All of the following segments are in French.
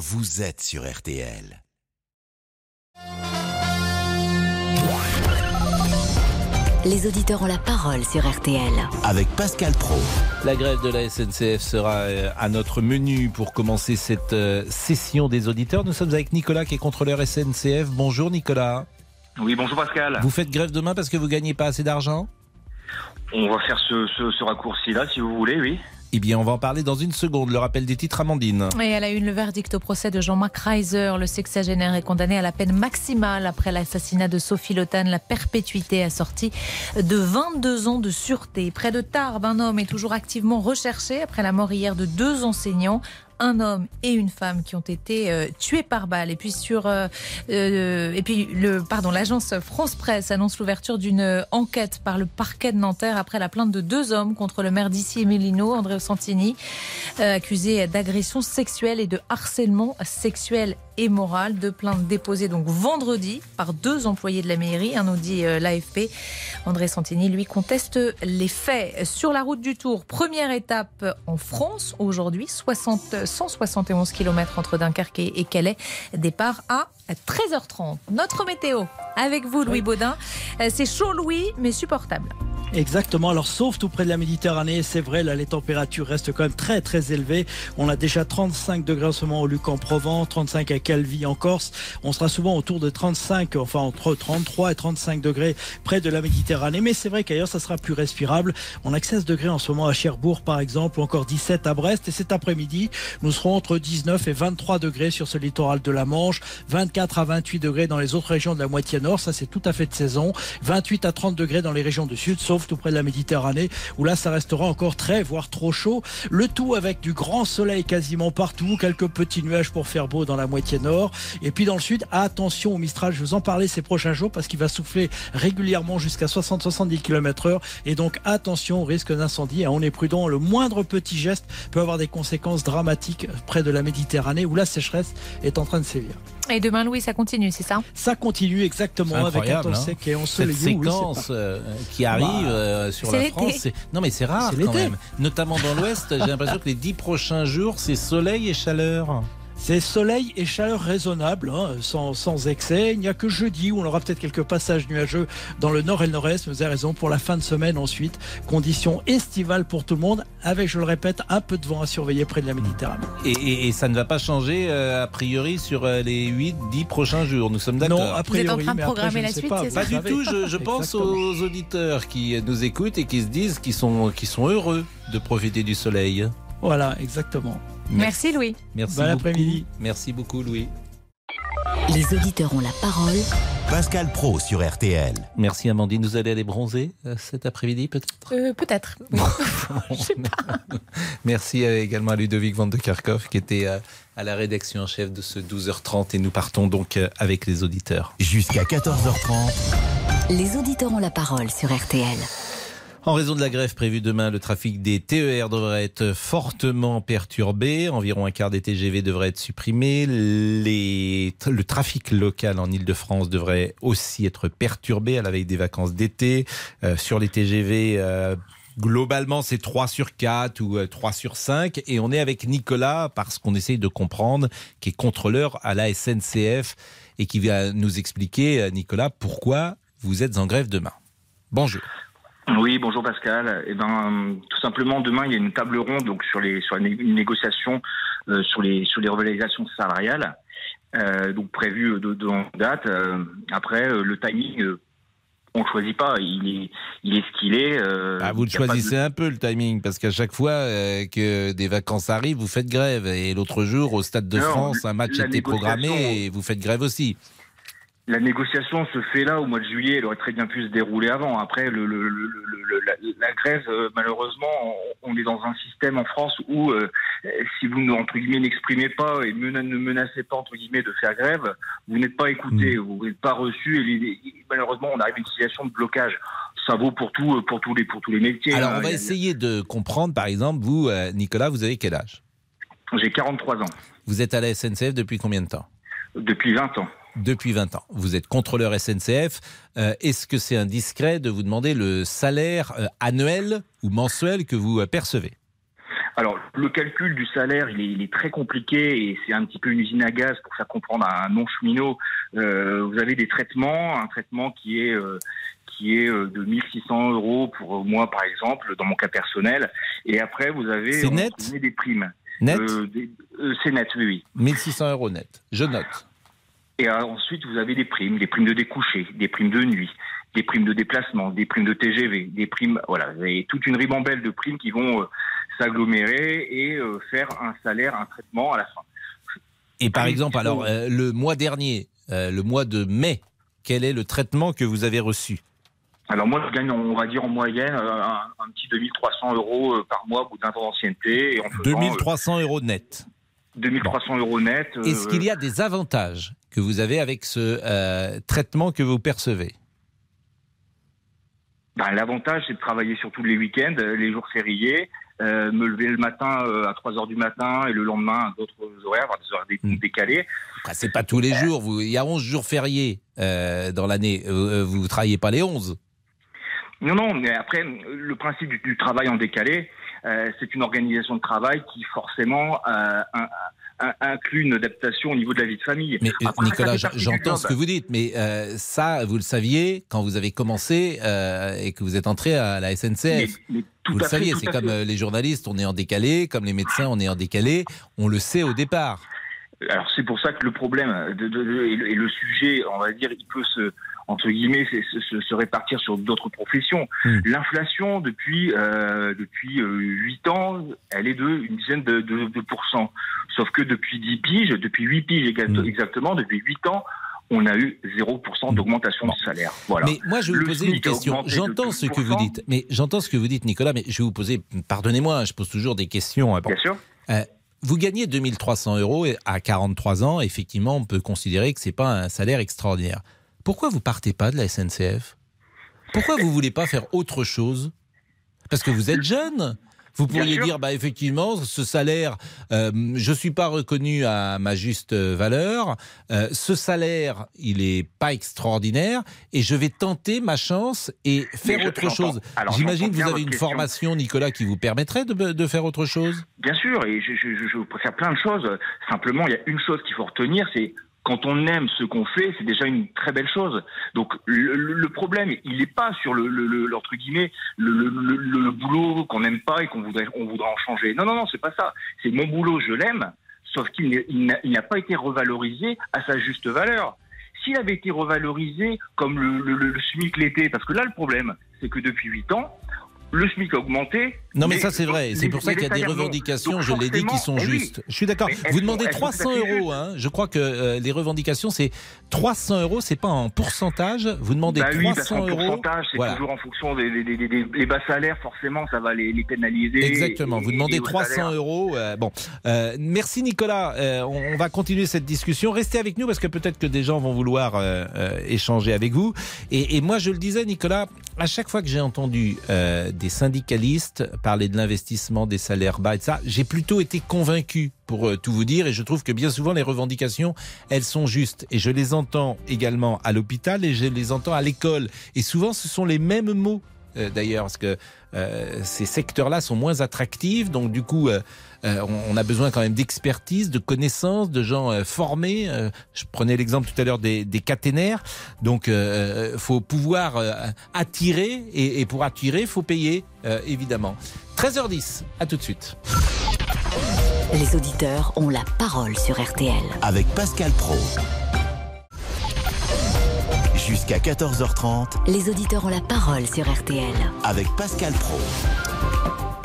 vous êtes sur RTL. Les auditeurs ont la parole sur RTL. Avec Pascal Pro. La grève de la SNCF sera euh, à notre menu pour commencer cette euh, session des auditeurs. Nous sommes avec Nicolas qui est contrôleur SNCF. Bonjour Nicolas. Oui, bonjour Pascal. Vous faites grève demain parce que vous gagnez pas assez d'argent? On va faire ce, ce, ce raccourci-là, si vous voulez, oui. Eh bien, on va en parler dans une seconde. Le rappel des titres, Amandine. Et elle a eu le verdict au procès de Jean-Marc Reiser. Le sexagénaire est condamné à la peine maximale après l'assassinat de Sophie Lotan. La perpétuité assortie de 22 ans de sûreté. Près de Tarbes, un homme est toujours activement recherché après la mort hier de deux enseignants un homme et une femme qui ont été euh, tués par balle. Et puis sur, euh, euh, et puis le, pardon, l'agence France Presse annonce l'ouverture d'une enquête par le parquet de Nanterre après la plainte de deux hommes contre le maire d'ici Emilino, André Santini, accusé d'agression sexuelle et de harcèlement sexuel et moral. Deux plaintes déposées donc vendredi par deux employés de la mairie, un nous dit l'AFP. André Santini, lui, conteste les faits. Sur la route du Tour, première étape en France aujourd'hui, 60 171 km entre Dunkerque et Calais. Départ à 13h30. Notre météo avec vous, Louis Baudin. C'est chaud, Louis, mais supportable. Exactement. Alors, sauf tout près de la Méditerranée, c'est vrai, là, les températures restent quand même très, très élevées. On a déjà 35 degrés en ce moment au Luc en Provence, 35 à Calvi en Corse. On sera souvent autour de 35, enfin, entre 33 et 35 degrés près de la Méditerranée. Mais c'est vrai qu'ailleurs, ça sera plus respirable. On a 16 degrés en ce moment à Cherbourg, par exemple, ou encore 17 à Brest. Et cet après-midi, nous serons entre 19 et 23 degrés sur ce littoral de la Manche, 24 à 28 degrés dans les autres régions de la moitié nord. Ça, c'est tout à fait de saison. 28 à 30 degrés dans les régions du sud, sauf tout près de la Méditerranée, où là, ça restera encore très, voire trop chaud. Le tout avec du grand soleil quasiment partout, quelques petits nuages pour faire beau dans la moitié nord. Et puis dans le sud, attention au Mistral, je vous en parlais ces prochains jours parce qu'il va souffler régulièrement jusqu'à 60-70 km heure. Et donc attention au risque d'incendie. On est prudent, le moindre petit geste peut avoir des conséquences dramatiques près de la Méditerranée où la sécheresse est en train de sévir. Et demain, Louis, ça continue, c'est ça? Ça continue exactement avec un temps sec et ensoleillé. Cette séquence euh, qui arrive euh, sur la France. Non, mais c'est rare quand même. Notamment dans l'Ouest, j'ai l'impression que les dix prochains jours, c'est soleil et chaleur. C'est soleil et chaleur raisonnable, hein, sans, sans, excès. Il n'y a que jeudi où on aura peut-être quelques passages nuageux dans le nord et le nord-est. Vous avez raison, pour la fin de semaine ensuite. Conditions estivales pour tout le monde, avec, je le répète, un peu de vent à surveiller près de la Méditerranée. Et, et, et ça ne va pas changer, euh, a priori, sur euh, les 8-10 prochains jours. Nous sommes d'accord. Non, a priori, Vous êtes en train de programmer après, la suite, pas, c'est ça Pas du tout. Je, je pense aux auditeurs qui nous écoutent et qui se disent qu'ils sont, qu'ils sont heureux de profiter du soleil. Voilà, exactement. Merci Louis. Merci bon après-midi. Merci beaucoup Louis. Les auditeurs ont la parole. Pascal Pro sur RTL. Merci Amandine. Vous allez aller bronzer euh, cet après-midi peut-être? Euh, Peut-être. Je sais pas. Merci euh, également à Ludovic Van de Kerkhoff qui était à la rédaction en chef de ce 12h30 et nous partons donc avec les auditeurs. Jusqu'à 14h30. Les auditeurs ont la parole sur RTL. En raison de la grève prévue demain, le trafic des TER devrait être fortement perturbé. Environ un quart des TGV devrait être supprimé. Le trafic local en Ile-de-France devrait aussi être perturbé à la veille des vacances d'été. Euh, sur les TGV, euh, globalement, c'est 3 sur 4 ou 3 sur 5. Et on est avec Nicolas parce qu'on essaye de comprendre, qui est contrôleur à la SNCF et qui va nous expliquer, Nicolas, pourquoi vous êtes en grève demain. Bonjour. Oui, bonjour Pascal. Eh ben, tout simplement, demain, il y a une table ronde donc sur les sur une négociation euh, sur les sur les revalorisations salariales, euh, donc prévues de, de date. Euh, après, le timing, on ne choisit pas. Il est il est ce qu'il est. Ah, vous le choisissez de... un peu le timing parce qu'à chaque fois que des vacances arrivent, vous faites grève. Et l'autre jour, au Stade de non, France, un match était programmé et vous faites grève aussi la négociation se fait là au mois de juillet. Elle aurait très bien pu se dérouler avant. Après, le, le, le, la, la, grève, euh, malheureusement, on, on, est dans un système en France où, euh, si vous entre guillemets n'exprimez pas et mena, ne menacez pas entre guillemets de faire grève, vous n'êtes pas écouté, mmh. vous n'êtes pas reçu. Et les, malheureusement, on arrive à une situation de blocage. Ça vaut pour tout, pour tous les, pour tous les métiers. Alors, hein. on va essayer de comprendre. Par exemple, vous, euh, Nicolas, vous avez quel âge? J'ai 43 ans. Vous êtes à la SNCF depuis combien de temps? Depuis 20 ans depuis 20 ans. Vous êtes contrôleur SNCF. Euh, Est-ce que c'est indiscret de vous demander le salaire euh, annuel ou mensuel que vous euh, percevez? Alors, le calcul du salaire, il est, il est très compliqué et c'est un petit peu une usine à gaz pour faire comprendre à un non-cheminot. Euh, vous avez des traitements, un traitement qui est euh, qui est de 1600 euros pour moi, par exemple, dans mon cas personnel. Et après, vous avez net? des primes. Net? Euh, c'est net, oui, oui. 1600 euros net. Je note. Et euh, ensuite, vous avez des primes, des primes de découcher, des primes de nuit, des primes de déplacement, des primes de TGV, des primes, voilà, vous avez toute une ribambelle de primes qui vont euh, s'agglomérer et euh, faire un salaire, un traitement à la fin. Et par Oui, exemple, alors, euh, le mois dernier, euh, le mois de mai, quel est le traitement que vous avez reçu? Alors moi, je gagne, on va dire en moyenne, un, un petit 2300 euros par mois au bout d'un temps d'ancienneté. Et en faisant, 2300 euros net. Euh, 2300 euros net. euh, Est-ce qu'il y a des avantages que vous avez avec ce euh, traitement que vous percevez? Ben, L'avantage, c'est de travailler surtout les week-ends, euh, les jours fériés, euh, me lever le matin à 3 heures du matin et le lendemain à d'autres horaires, avoir des horaires Hmm. décalés. Après, C'est pas tous les jours. Vous, il y a 11 jours fériés dans l'année. Vous ne travaillez pas les 11. Non, non, mais après, le principe du, du travail en décalé, c'est une organisation de travail qui forcément euh, inclut une adaptation au niveau de la vie de famille. Mais euh, Après, Nicolas, j'entends ce que vous dites, mais euh, ça, vous le saviez quand vous avez commencé euh, et que vous êtes entré à la SNCF. Mais- mais tout vous le fait, saviez, c'est comme fait. euh, les journalistes, on est en décalé, comme les médecins, on est en décalé. On le sait au départ. Alors c'est pour ça que le problème de, de- de- et, le, et le sujet, on va dire, il peut se entre guillemets se, répartir sur d'autres professions. Hmm. L'inflation depuis euh, depuis euh, huit ans, elle est de une dizaine de, de, de pourcents. Sauf que depuis 10 piges, depuis 8 piges Hmm. exactement, depuis 8 ans, on a eu 0% d'augmentation du salaire. Voilà. Mais moi, je vais vous poser une question. de J'entends ce que vous 12%. dites, mais j'entends ce que vous dites, Nicolas, mais je vais vous poser, pardonnez-moi, je pose toujours des questions. hein, bon. Bien sûr. Vous gagnez 2300 euros à 43 ans, effectivement, on peut considérer que c'est pas un salaire extraordinaire. Pourquoi vous partez pas de la SNCF Pourquoi vous voulez pas faire autre chose? Parce que vous êtes jeune. Vous pourriez dire, bah effectivement, ce salaire, euh, je suis pas reconnu à ma juste valeur. Euh, ce salaire, il est pas extraordinaire, et je vais tenter ma chance et faire autre chose. J'imagine que vous avez une question. formation, Nicolas, qui vous permettrait de, de faire autre chose? Bien sûr, et je, je, je, je préfère plein de choses. Simplement, il y a une chose qu'il faut retenir, c'est quand on aime ce qu'on fait, c'est déjà une très belle chose. Donc le, problème, il n'est pas sur le, le, le- le, boulot qu'on n'aime pas et qu'on voudrait on voudrait en changer. Non non non, c'est pas ça. C'est mon boulot, je l'aime, sauf qu'il n'a pas été revalorisé à sa juste valeur. S'il avait été revalorisé comme le SMIC l'était, parce que là le problème, c'est que depuis 8 ans, le SMIC a augmenté. Non, mais, ça c'est vrai. C'est pour ça qu'il y a des non. revendications, je l'ai dit, qui sont eh oui. justes. Je suis d'accord. Vous demandez elles sont 300 tout à fait euros. Hein. Je crois que euh, les revendications, c'est 300 euros. C'est pas en pourcentage. Vous demandez Bah oui, parce 300 qu'en euros. pourcentage, c'est Voilà. toujours en fonction des, des, des, des- des- les bas salaires, forcément, ça va les, les pénaliser. Exactement. Et- Vous demandez et aux 300 salaires. euros. euh, bon, Euh, merci Nicolas. On, on va continuer cette discussion. Restez avec nous parce que peut-être que des gens vont vouloir échanger avec vous. Et, et moi, je le disais, Nicolas, à chaque fois que j'ai entendu euh, des syndicalistes parler de l'investissement, des salaires bas et de ça, j'ai plutôt été convaincu pour euh, tout vous dire. Et je trouve que bien souvent, les revendications, elles sont justes. Et je les entends également à l'hôpital et je les entends à l'école. Et souvent, ce sont les mêmes mots. Euh, D'ailleurs, parce que euh, ces secteurs-là sont moins attractifs, donc du coup, euh, on, a besoin quand même d'expertise, de connaissances, de gens euh, formés. Je prenais l'exemple tout à l'heure des, des caténaires, donc euh, faut pouvoir euh, attirer et, et pour attirer, faut payer euh, évidemment. 13h10, à tout de suite. Les auditeurs ont la parole sur RTL. Avec Pascal Pro. Jusqu'à 14h30 Les auditeurs ont la parole sur RTL. avec Pascal Pro.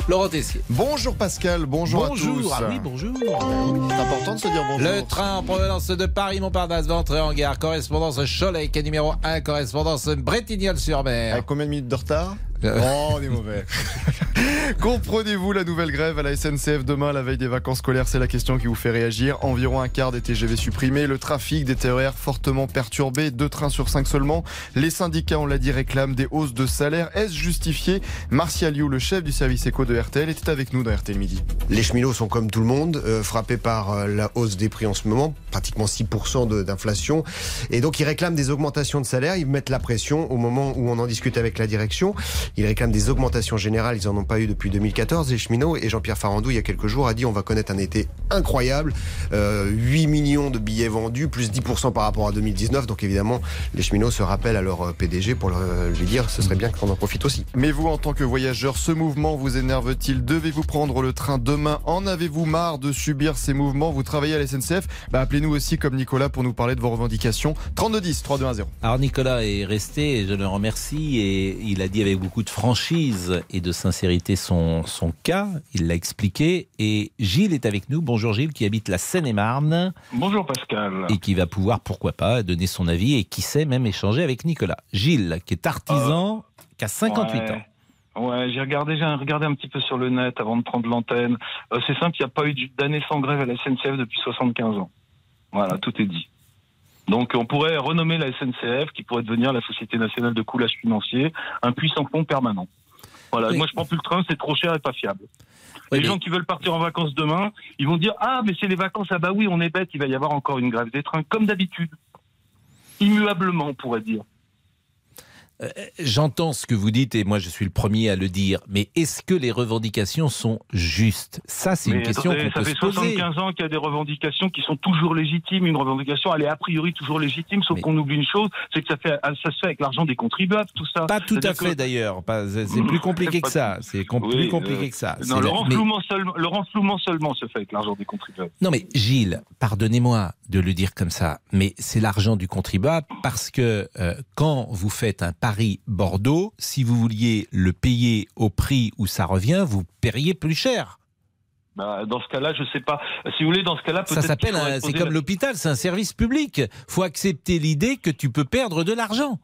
Laurent Tessier. Bonjour Pascal, bonjour, bonjour. à tous. Ah oui, bonjour. C'est important de se dire bonjour. Le train en provenance de Paris-Montparnasse va entrer en gare. Correspondance Cholet, numéro 1. Correspondance Bretignolles-sur-Mer. Avec combien de minutes de retard? Oh, on est mauvais. Comprenez-vous la nouvelle grève à la SNCF demain, la veille des vacances scolaires? C'est la question qui vous fait réagir. Environ un quart des TGV supprimés, le trafic des TER fortement perturbé, deux trains sur cinq seulement. Les syndicats, on l'a dit, réclament des hausses de salaire. Est-ce justifié? Martial You, le chef du service éco de RTL, était avec nous dans RTL Midi. Les cheminots sont comme tout le monde euh, frappés par euh, la hausse des prix en ce moment, pratiquement 6% de- d'inflation. Et donc ils réclament des augmentations de salaire, ils mettent la pression au moment où on en discute avec la direction. Ils réclament des augmentations générales, ils en ont pas eu depuis 2014, les cheminots. Et Jean-Pierre Farandou, il y a quelques jours, a dit on va connaître un été incroyable. Euh, 8 millions de billets vendus, plus 10% par rapport à 2019. Donc évidemment, les cheminots se rappellent à leur euh, PDG pour leur- lui dire ce serait bien qu'on en profite aussi. Mais vous, en tant que voyageur, ce mouvement vous énerve-t-il? Devez-vous prendre le train demain? En avez-vous marre de subir ces mouvements? Vous travaillez à la SNCF bah, Appelez-nous aussi comme Nicolas pour nous parler de vos revendications. 3210 3210. Alors Nicolas est resté, et je le remercie, et il a dit avec beaucoup de franchise et de sincérité son, son cas, il l'a expliqué, et Gilles est avec nous. Bonjour Gilles, qui habite la Seine-et-Marne, Bonjour Pascal. et qui va pouvoir, pourquoi pas, donner son avis, et qui sait même échanger avec Nicolas. Gilles, qui est artisan, qui a 58 Ouais. ans. Ouais, j'ai regardé, j'ai regardé un petit peu sur le net avant de prendre l'antenne. Euh, c'est simple, il n'y a pas eu d'année sans grève à la SNCF depuis 75 ans. Voilà, tout est dit. Donc on pourrait renommer la SNCF, qui pourrait devenir la Société nationale de coulage financier, un puissant fond permanent. Voilà, Oui. moi je prends plus le train, c'est trop cher et pas fiable. Oui, les mais- gens qui veulent partir en vacances demain, ils vont dire ah mais c'est les vacances, ah bah oui on est bête, il va y avoir encore une grève des trains comme d'habitude, immuablement on pourrait dire. Euh, J'entends ce que vous dites et moi je suis le premier à le dire, mais est-ce que les revendications sont justes? Ça, c'est une question qu'on ça peut fait se poser. 75 ans qu'il y a des revendications qui sont toujours légitimes. Une revendication, elle est a priori toujours légitime, sauf Mais- qu'on oublie une chose, c'est que ça, fait, ça se fait avec l'argent des contribuables, tout ça. Pas tout à fait que- d'ailleurs. Pas- C'est plus compliqué que ça. C'est com- Oui, plus compliqué euh, que ça. Non, C'est le la- mais- renflouement, seulement, le renflouement seulement se fait avec l'argent des contribuables. Non mais Gilles, pardonnez-moi de le dire comme ça, mais c'est l'argent du contribuable parce que euh, quand vous faites un Paris-Bordeaux, si vous vouliez le payer au prix où ça revient, vous paieriez plus cher. Bah, dans ce cas-là, je sais pas. Si vous voulez, dans ce cas-là, peut-être. Ça s'appelle, c'est comme la- l'hôpital, c'est un service public. Faut accepter l'idée que tu peux perdre de l'argent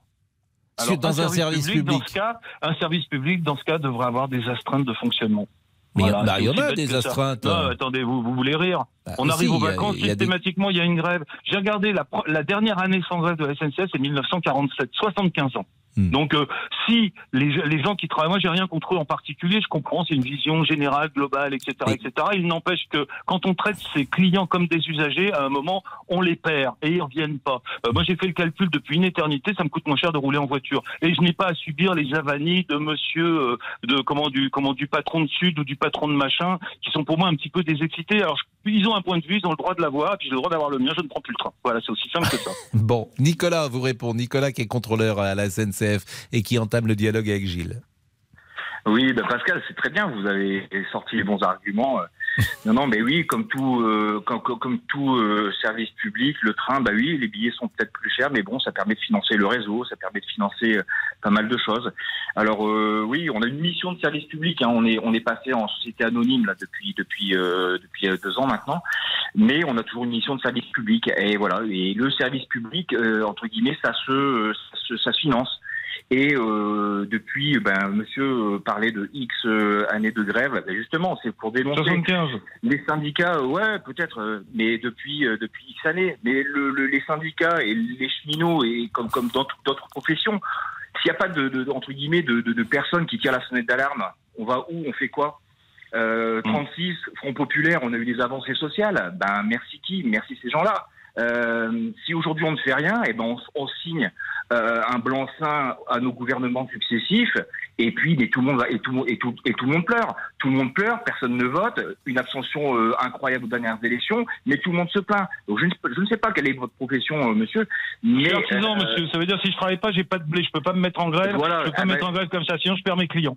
Alors, dans un, service public. Dans ce cas, un service public, dans ce cas, devrait avoir des astreintes de fonctionnement. Mais il y Voilà, bah, il y en a des astreintes. Non, attendez, vous, vous voulez rire Bah, On si, arrive aux il y a- vacances, il y a systématiquement, il y a une grève. J'ai regardé la, la dernière année sans grève de la SNCF, c'est 1947, 75 ans. Hmm. Donc, euh, si les, les gens qui travaillent, moi, j'ai rien contre eux en particulier, je comprends, c'est une vision générale, globale, etc., etc. Il n'empêche que quand on traite ses clients comme des usagers, à un moment, on les perd et ils reviennent pas. Euh, moi, j'ai fait le calcul depuis une éternité, ça me coûte moins cher de rouler en voiture. Et je n'ai pas à subir les avanies de monsieur, euh, de comment du, comment du patron de Sud ou du patron de machin, qui sont pour moi un petit peu désexcités. Alors, je- ils ont un point de vue, ils ont le droit de l'avoir, puis j'ai le droit d'avoir le mien, je ne prends plus le train. Voilà, c'est aussi simple que ça. Bon, Nicolas vous répond. Nicolas qui est contrôleur à la SNCF et qui entame le dialogue avec Gilles. Oui, ben Pascal, c'est très bien. Vous avez sorti les bons arguments. Non, non, mais oui, comme tout, euh, comme, tout euh, service public, le train, bah oui, les billets sont peut-être plus chers, mais bon, ça permet de financer le réseau, ça permet de financer euh, pas mal de choses. Alors euh, oui, on a une mission de service public. hein. On est, on est passé en société anonyme là depuis, depuis, euh, depuis deux ans maintenant, mais on a toujours une mission de service public. Et voilà, et le service public, entre guillemets, ça se, ça se, ça se finance. Et euh, depuis, ben, monsieur euh, parlait de X euh, années de grève. Ben, justement, c'est pour dénoncer 75. les syndicats. euh, Ouais, peut-être, euh, mais depuis euh, depuis X années. Mais le, le- les syndicats et les cheminots et comme comme dans toute autre profession, s'il n'y a pas de, de- entre guillemets de, de, de personnes qui tirent la sonnette d'alarme, on va où On fait quoi? Euh, 36 Front populaire, on a eu des avancées sociales. Ben merci qui? Merci ces gens-là. Euh, si aujourd'hui on ne fait rien, et ben on, on signe euh, un blanc-seing à nos gouvernements successifs, et puis et tout le monde va- et tout, et tout et tout le monde pleure. Tout le monde pleure, personne ne vote, une abstention euh, incroyable aux dernières élections, mais tout le monde se plaint. Donc je ne, je ne sais pas quelle est votre profession, euh, monsieur, mais artisan, euh, monsieur. Ça veut dire si je travaille pas, j'ai pas de blé, je peux pas me mettre en grève. Voilà, je peux pas ah me ben- mettre en grève comme ça, sinon je perds mes clients.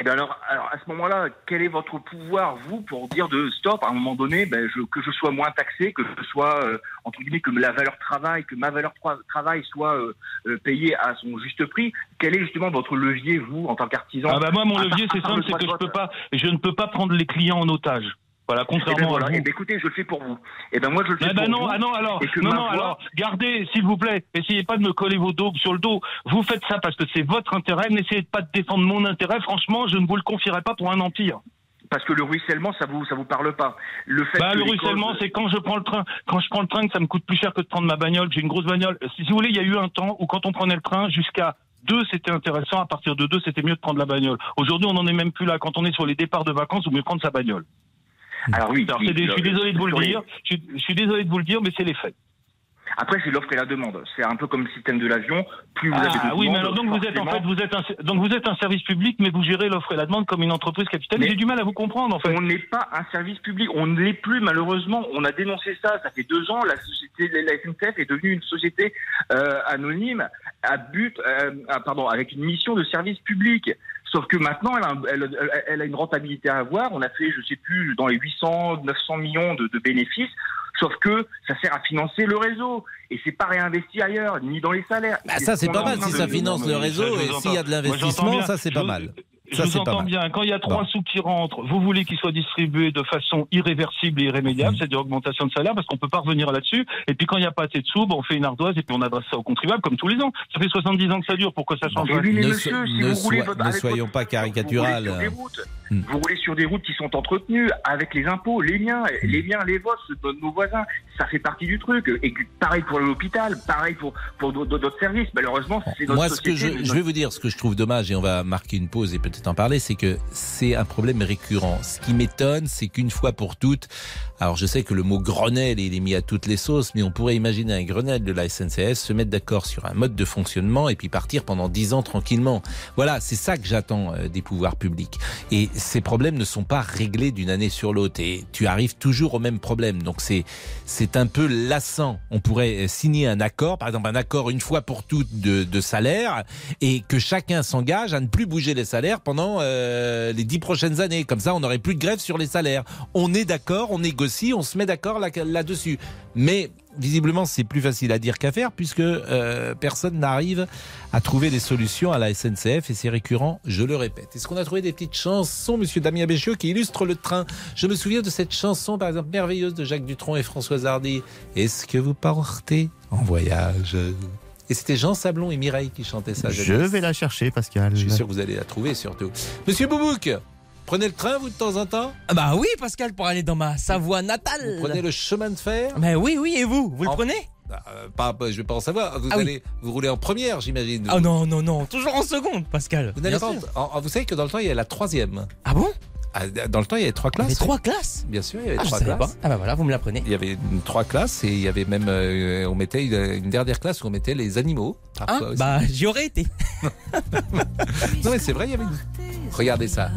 Eh bien alors, alors, à ce moment-là, quel est votre pouvoir, vous, pour dire de stop, à un moment donné, ben, je, que je sois moins taxé, que je sois, euh, entre guillemets, que la valeur travail, que ma valeur tra- travail soit euh, euh, payée à son juste prix Quel est justement votre levier, vous, en tant qu'artisan? Ah bah moi, mon levier, c'est simple, c'est que je peux pas, je ne peux pas prendre les clients en otage. Voilà, Eh ben contrairement voilà, à eh vous. ben écoutez, je le fais pour vous. Eh ben moi, je le fais Ah bah pour non, vous. ah non, alors, non, non, voix- alors, gardez, s'il vous plaît, essayez pas de me coller vos daubes sur le dos. Vous faites ça parce que c'est votre intérêt, n'essayez pas de défendre mon intérêt. Franchement, je ne vous le confierai pas pour un empire. Parce que le ruissellement, ça vous, ça vous parle pas. Le fait Bah, que le ruissellement, c'est quand je prends le train. Quand je prends le train, que ça me coûte plus cher que de prendre ma bagnole. J'ai une grosse bagnole. Si vous voulez, il y a eu un temps où quand on prenait le train jusqu'à deux, c'était intéressant. À partir de deux, c'était mieux de prendre la bagnole. Aujourd'hui, on n'en est même plus là. Quand on est sur les départs de vacances, vous mieux prendre sa bagnole. Alors oui, Alors, je suis désolé de vous le dire. Je je suis désolé de vous le dire, mais c'est les faits. Après, c'est l'offre et la demande. C'est un peu comme le système de l'avion. Plus vous avez de Ah oui, demandes, mais alors donc vous êtes en fait vous êtes un, donc vous êtes un service public, mais vous gérez l'offre et la demande comme une entreprise capitale. Mais- J'ai du mal à vous comprendre en fait. On n'est pas un service public, on ne l'est plus malheureusement. On a dénoncé ça, ça fait deux ans. La société, la SNCF est devenue une société euh, anonyme à but, euh, ah, pardon, avec une mission de service public. Sauf que maintenant, elle a, un- elle, elle- elle a une rentabilité à avoir. On a fait, je sais plus, dans les 800, 900 millions de, de bénéfices. Sauf que ça sert à financer le réseau et c'est pas réinvesti ailleurs, ni dans les salaires. Bah, ça, ce c'est pas mal. Si ça finance le réseau et s'il y a de l'investissement, ça, c'est pas vous- Je vous entends bien. Quand il y a trois Bon. sous qui rentrent, vous voulez qu'ils soient distribués de façon irréversible et irrémédiable, Mhm. c'est-à-dire augmentation de salaire, parce qu'on peut pas revenir là-dessus. Et puis quand il n'y a pas assez de sous, ben, on fait une ardoise et puis on adresse ça aux contribuables comme tous les ans. Ça fait 70 ans que ça dure. Pourquoi ça change mais Ne so- si ne vous roulez soi- votre- ne soyons votre- pas Vous roulez routes. Hmm. Vous roulez sur des routes qui sont entretenues avec les impôts, les miens, les miens, les vôtres, de nos voisins. Ça fait partie du truc. Et pareil pour l'hôpital, pareil pour, pour d'autres services. Malheureusement, c'est notre Moi, ce que je, je vais vous dire, ce que je trouve dommage, et on va marquer une pause et peut-être en parler, c'est que c'est un problème récurrent. Ce qui m'étonne, c'est qu'une fois pour toutes, alors je sais que le mot Grenelle, il est mis à toutes les sauces, mais on pourrait imaginer un Grenelle de la SNCF se mettre d'accord sur un mode de fonctionnement et puis partir pendant dix ans tranquillement. Voilà, c'est ça que j'attends euh, des pouvoirs publics. Et ces problèmes ne sont pas réglés d'une année sur l'autre. Et tu arrives toujours au même problème. Donc c'est c'est un peu lassant. On pourrait euh, signer un accord, par exemple un accord une fois pour toutes de, de salaire, et que chacun s'engage à ne plus bouger les salaires pendant euh, les dix prochaines années. Comme ça, on n'aurait plus de grève sur les salaires. On est d'accord, on négocie, on se met d'accord là- là-dessus. Mais visiblement, c'est plus facile à dire qu'à faire, puisque euh, personne n'arrive à trouver des solutions à la SNCF, et c'est récurrent, je le répète. Est-ce qu'on a trouvé des petites chansons, monsieur Damien Béchiot, qui illustrent le train? Je me souviens de cette chanson, par exemple, merveilleuse de Jacques Dutronc et Françoise Hardy. Est-ce que vous partez en voyage? Et c'était Jean Sablon et Mireille qui chantaient ça. Je jadis. vais la chercher, Pascal. Je suis sûr que vous allez la trouver surtout. Monsieur Boubouk, prenez le train, vous, de temps en temps? Ah Bah oui, Pascal, pour aller dans ma Savoie natale. Vous prenez le chemin de fer? Mais oui, oui, et vous? Vous le En- prenez? Ah, euh, pas, pas- Je vais pas en savoir. Vous, Ah oui. vous roulez en première, j'imagine. Ah non, non, non, toujours en seconde, Pascal. Vous, n'allez pas en- en- vous savez que dans le temps, il y a la troisième. Ah bon? Ah, Dans le temps, il y avait trois Il y avait classes. trois classes Bien sûr, il y avait Ah, trois classes. pas. Ah bah voilà, vous me l'apprenez. Il y avait trois classes et il y avait même euh, on mettait une, une dernière classe où on mettait les animaux. Hein bah j'y aurais été. non mais c'est vrai, il y avait. Une... Regardez ça.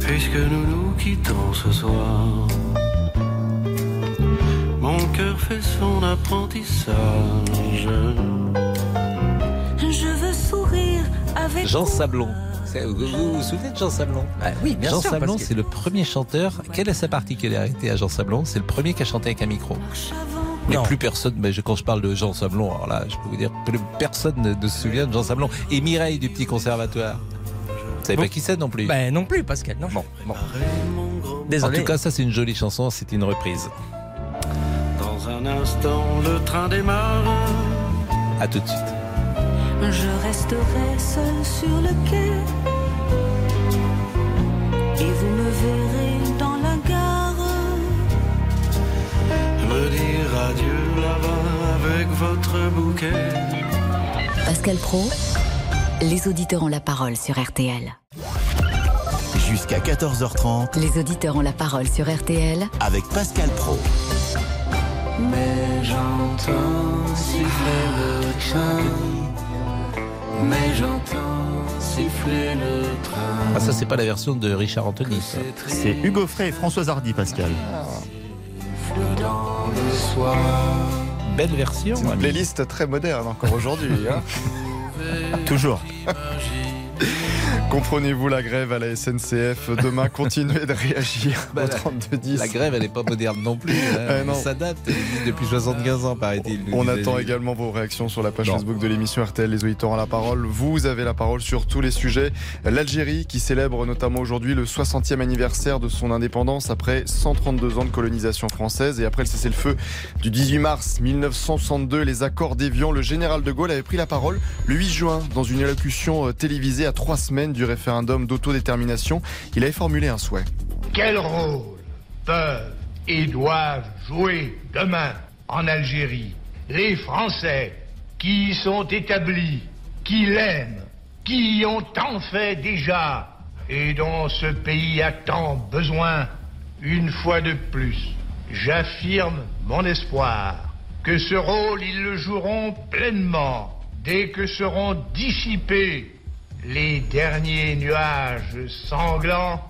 Puisque nous nous quittons ce soir, mon cœur fait son apprentissage. Je veux sourire avec Jean Sablon. Vous, vous vous souvenez de Jean Sablon? Bah oui, bien Jean sûr. Sablon, que- c'est le premier chanteur. Quelle est sa particularité à Jean Sablon? C'est le premier qui a chanté avec un micro. Mais Non. plus personne, mais je- quand je parle de Jean Sablon, alors là, je peux vous dire, plus personne ne, ne se souvient de Jean Sablon. Et Mireille du Petit Conservatoire. Vous savez Bon. pas qui c'est non plus Bah non plus, Pascal, non. Bon, bon. En Désolé. tout cas, ça c'est une jolie chanson, c'est une reprise. Dans un instant, le train démarre. À tout de suite. Je resterai seul sur le quai. Votre bouquet. Pascal Pro, les auditeurs ont la parole sur RTL. Jusqu'à 14h30 Les auditeurs ont la parole sur RTL avec Pascal Pro. Mais j'entends siffler le train. Mais j'entends siffler le train. Ah, ça, c'est pas la version de Richard Anthony. ça. C'est Hugo Frey et Françoise Hardy, Pascal. Dans le soir. Belle version. C'est une playlist très moderne encore aujourd'hui. hein. Toujours. Comprenez-vous la grève à la SNCF Demain, continuez de réagir Bah, au la- 3210. La grève, elle n'est pas moderne non plus. hein. Eh existe depuis 75 ans, paraît-il. On attend également vos réactions sur la page Non. Facebook de l'émission RTL Les auditeurs ont la parole. Vous avez la parole sur tous les sujets. L'Algérie qui célèbre notamment aujourd'hui le 60e anniversaire de son indépendance après 132 ans de colonisation française et après le cessez-le-feu du 18 mars 1962, les accords d'Évian, le général de Gaulle avait pris la parole le 8 juin dans une allocution euh, télévisée à trois semaines du référendum d'autodétermination. Il avait formulé un souhait. Quel rôle peuvent et doivent jouer demain en Algérie les Français qui y sont établis, qui l'aiment, qui y ont tant fait déjà et dont ce pays a tant besoin, une fois de plus, j'affirme mon espoir que ce rôle, ils le joueront pleinement dès que seront dissipés les derniers nuages sanglants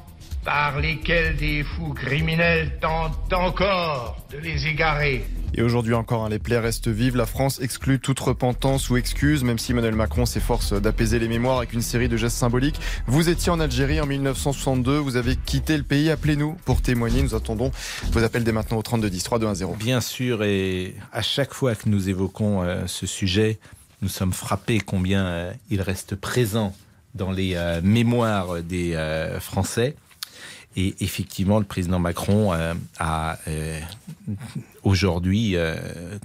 par lesquels des fous criminels tentent encore de les égarer. Et aujourd'hui encore, hein, les plaies restent vives. La France exclut toute repentance ou excuse, même si Emmanuel Macron s'efforce d'apaiser les mémoires avec une série de gestes symboliques. Vous étiez en Algérie en 1962, vous avez quitté le pays. Appelez-nous pour témoigner. Nous attendons vos appels dès maintenant au 32 10 3 2 1 0. Bien sûr, et à chaque fois que nous évoquons euh, ce sujet, nous sommes frappés combien euh, il reste présent dans les euh, mémoires des euh, Français. Et effectivement, le président Macron euh, a aujourd'hui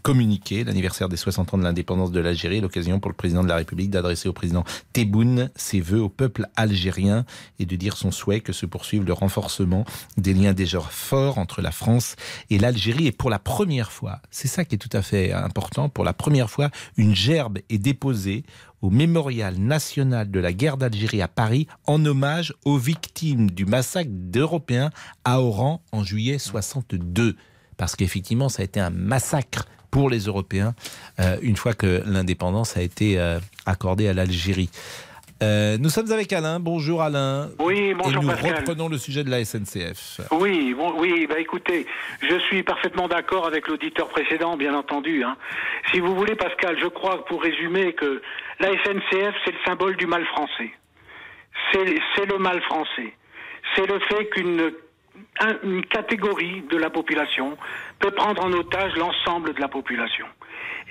communiqué l'anniversaire des 60 ans de l'indépendance de l'Algérie, l'occasion pour le président de la République d'adresser au président Tebboune ses vœux au peuple algérien et de dire son souhait que se poursuive le renforcement des liens déjà forts entre la France et l'Algérie. Et pour la première fois, c'est ça qui est tout à fait important, pour la première fois, une gerbe est déposée au mémorial national de la guerre d'Algérie à Paris en hommage aux victimes du massacre d'Européens à Oran en juillet 62. Parce qu'effectivement, ça a été un massacre pour les Européens euh, une fois que l'indépendance a été euh, accordée à l'Algérie. Euh, nous sommes avec Alain. Bonjour Alain. Oui, bonjour Et nous Pascal. reprenons le sujet de la SNCF. Oui, bon, oui, bah écoutez, je suis parfaitement d'accord avec l'auditeur précédent, bien entendu. hein. Si vous voulez, Pascal, je crois, pour résumer, que la SNCF, c'est le symbole du mal français. C'est le mal français. C'est le fait qu'une un- une catégorie de la population peut prendre en otage l'ensemble de la population.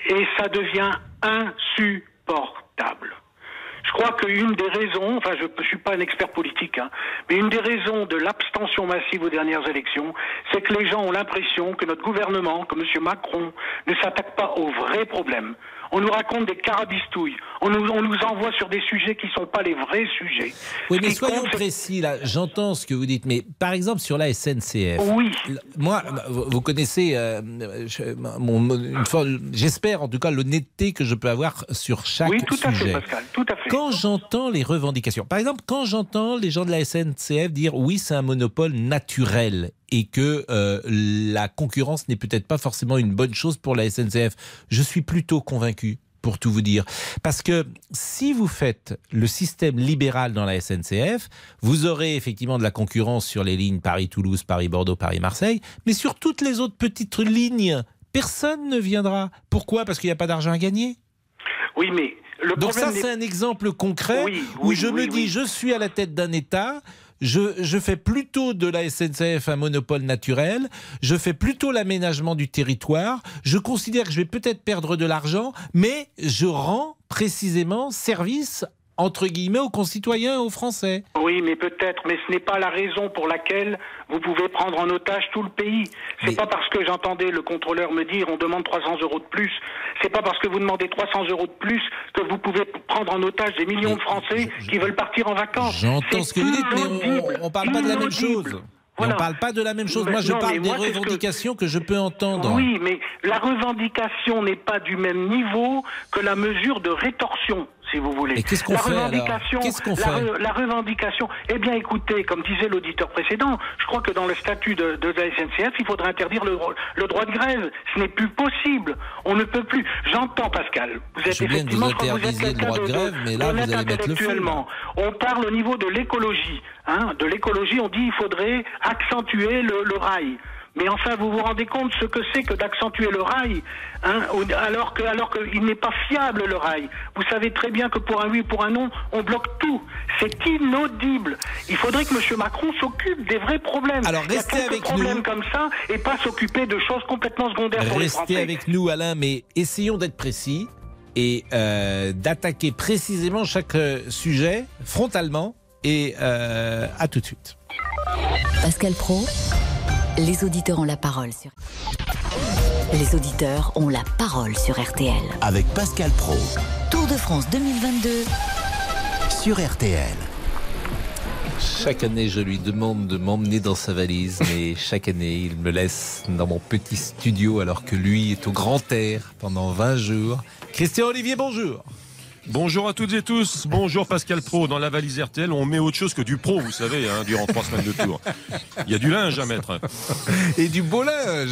Et ça devient insupportable. Je crois qu'une des raisons, enfin je ne suis pas un expert politique, hein, mais une des raisons de l'abstention massive aux dernières élections, c'est que les gens ont l'impression que notre gouvernement, que M. Macron, ne s'attaque pas aux vrais problèmes. On nous raconte des carabistouilles, on nous, on nous envoie sur des sujets qui ne sont pas les vrais sujets. Oui, mais soyons compte, précis là. J'entends ce que vous dites, mais par exemple sur la SNCF. Oui. Moi, vous vous connaissez, euh, je- j'espère en tout cas l'honnêteté que je peux avoir sur chaque Oui, tout à fait, sujet. Pascal, tout à fait. Quand j'entends les revendications, par exemple, quand j'entends les gens de la SNCF dire oui, c'est un monopole naturel et que euh, la concurrence n'est peut-être pas forcément une bonne chose pour la SNCF, je suis plutôt convaincu pour tout vous dire. Parce que si vous faites le système libéral dans la SNCF, vous aurez effectivement de la concurrence sur les lignes Paris-Toulouse, Paris-Bordeaux, Paris-Marseille, mais sur toutes les autres petites lignes, personne ne viendra. Pourquoi? Parce qu'il n'y a pas d'argent à gagner? Oui, mais le donc ça, c'est un exemple concret Oui, où oui, je me dis, je suis à la tête d'un État. Je, fais plutôt de la SNCF un monopole naturel, je fais plutôt l'aménagement du territoire, je considère que je vais peut-être perdre de l'argent, mais je rends précisément service, entre guillemets, aux concitoyens et aux Français. Oui, mais peut-être, mais ce n'est pas la raison pour laquelle vous pouvez prendre en otage tout le pays. C'est pas parce que j'entendais le contrôleur me dire on demande 300 euros de plus. C'est pas parce que vous demandez 300 euros de plus que vous pouvez prendre en otage des millions de Français qui veulent partir en vacances. J'entends ce que vous dites, mais on ne parle pas de la même chose. Mais on ne parle pas de la même chose. Mais Moi, je non, parle mais des moi, que- revendications que je peux entendre. Oui, mais la revendication n'est pas du même niveau que la mesure de rétorsion, si vous voulez. Et qu'est-ce qu'on la fait, alors revendication, la, fait re- la revendication, eh bien écoutez, comme disait l'auditeur précédent, je crois que dans le statut de, de la SNCF, il faudrait interdire le, le droit de grève. Ce n'est plus possible. On ne peut plus. J'entends, Pascal. Vous êtes Je veux bien que vous effectivement, interdisiez le droit de grève, mais là, vous allez mettre le intellectuellement. On parle au niveau de l'écologie. Hein, de l'écologie, on dit il faudrait accentuer le, le rail. Mais enfin, vous vous rendez compte ce que c'est que d'accentuer le rail, hein, alors que alors qu'il n'est pas fiable le rail. Vous savez très bien que pour un oui, pour un non, on bloque tout. C'est inaudible. Il faudrait que M. Macron s'occupe des vrais problèmes. Alors, Il y a restez quelques avec problèmes nous. comme ça et pas s'occuper de choses complètement secondaires pour les Restez Français. avec nous, Alain, mais essayons d'être précis et euh, d'attaquer précisément chaque euh, sujet frontalement. Et euh, à tout de suite. Pascal Pro, les auditeurs ont la parole sur. Les auditeurs ont la parole sur RTL. Avec Pascal Pro Tour de France 2022 sur RTL. Chaque année, je lui demande de m'emmener dans sa valise, mais chaque année, il me laisse dans mon petit studio alors que lui est au grand air pendant 20 jours. Christian Olivier, bonjour. Bonjour à toutes et tous. Bonjour Pascal Pro. Dans la valise RTL, on met autre chose que du pro, vous savez, hein, durant trois semaines de tour. Il y a du linge à mettre. Et du beau linge.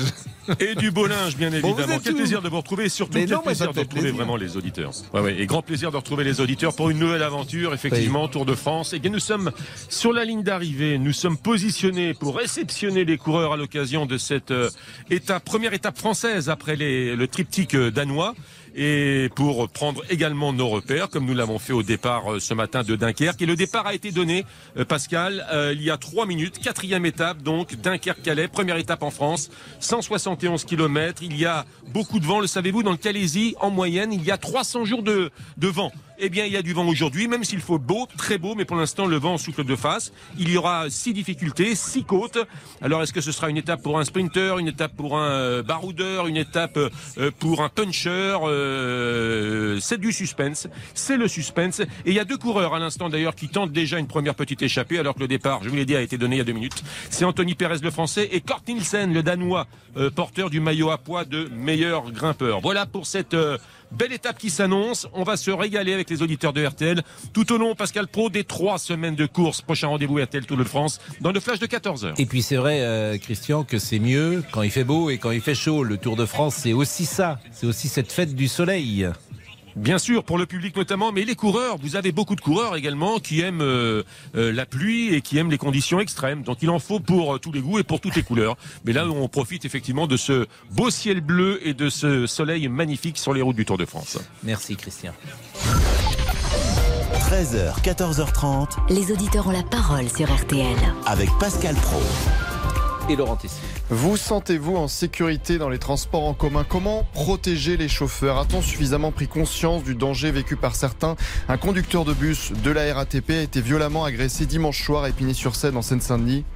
Et du beau linge, bien Bon, évidemment. êtes quel plaisir de vous retrouver et surtout Mais quel non, plaisir de retrouver plaisir. vraiment les auditeurs. Ouais, ouais, et grand plaisir de retrouver les auditeurs pour une nouvelle aventure, effectivement, Tour de France. Et bien, nous sommes sur la ligne d'arrivée. Nous sommes positionnés pour réceptionner les coureurs à l'occasion de cette euh, étape, première étape française après les- le triptyque euh, danois. Et pour prendre également nos repères, comme nous l'avons fait au départ euh, ce matin de Dunkerque. Et le départ a été donné, euh, Pascal, euh, il y a trois minutes. Quatrième étape, donc, Dunkerque-Calais. Première étape en France. 171 km. Il y a beaucoup de vent. Le savez-vous, dans le Calaisie, en moyenne, il y a 300 jours de, de vent. Eh bien, il y a du vent aujourd'hui, même s'il faut beau, très beau, mais pour l'instant, le vent souffle de face. Il y aura six difficultés, six côtes. Alors, est-ce que ce sera une étape pour un sprinter, une étape pour un euh, baroudeur, une étape euh, pour un puncher euh, C'est du suspense. C'est le suspense. Et il y a deux coureurs à l'instant, d'ailleurs, qui tentent déjà une première petite échappée, alors que le départ, je vous l'ai dit, a été donné il y a deux minutes. C'est Anthony Perez, le français, et Kort Nielsen, le danois, euh, porteur du maillot à poids de meilleur grimpeur. Voilà pour cette euh, belle étape qui s'annonce. On va se régaler avec les auditeurs de RTL tout au long, Pascal Pro, des trois semaines de course. Prochain rendez-vous RTL Tour de France dans le flash de 14h. Et puis c'est vrai, euh, Christian, que c'est mieux quand il fait beau et quand il fait chaud. Le Tour de France, c'est aussi ça. C'est aussi cette fête du soleil. Bien sûr, pour le public notamment, mais les coureurs, vous avez beaucoup de coureurs également qui aiment euh, euh, la pluie et qui aiment les conditions extrêmes. Donc il en faut pour euh, tous les goûts et pour toutes les couleurs. Mais là, on profite effectivement de ce beau ciel bleu et de ce soleil magnifique sur les routes du Tour de France. Merci, Christian. 13h, 14h30 Les auditeurs ont la parole sur RTL. avec Pascal Pro. Et Laurent Tessier. Vous sentez-vous en sécurité dans les transports en commun? Comment protéger les chauffeurs? A-t-on suffisamment pris conscience du danger vécu par certains? Un conducteur de bus de la RATP a été violemment agressé dimanche soir à Épinay-sur-Seine en Seine-Saint-Denis.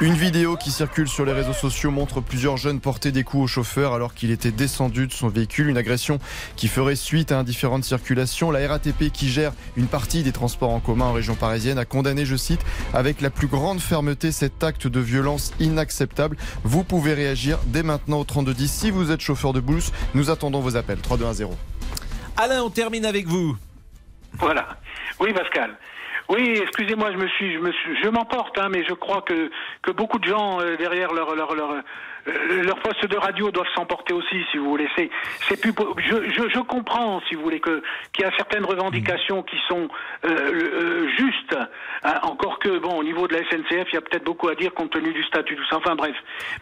Une vidéo qui circule sur les réseaux sociaux montre plusieurs jeunes porter des coups au chauffeur alors qu'il était descendu de son véhicule. Une agression qui ferait suite à indifférentes circulations. La RATP qui gère une partie des transports en commun en région parisienne a condamné, je cite, avec la plus grande fermeté cet acte de violence inacceptable. Vous pouvez réagir dès maintenant au 3210 si vous êtes chauffeur de bus. Nous attendons vos appels. 3210. Alain, on termine avec vous. Voilà. Oui, Pascal. Oui, excusez-moi, je me suis, je me suis, je m'emporte, hein, mais je crois que que beaucoup de gens euh, derrière leur leur leur euh, leur poste de radio doivent s'emporter aussi, si vous voulez. C'est c'est plus, je, je je comprends, si vous voulez, que qu'il y a certaines revendications qui sont euh, euh, justes. hein, encore que bon, au niveau de la SNCF, il y a peut-être beaucoup à dire compte tenu du statut, tout ça. Enfin bref.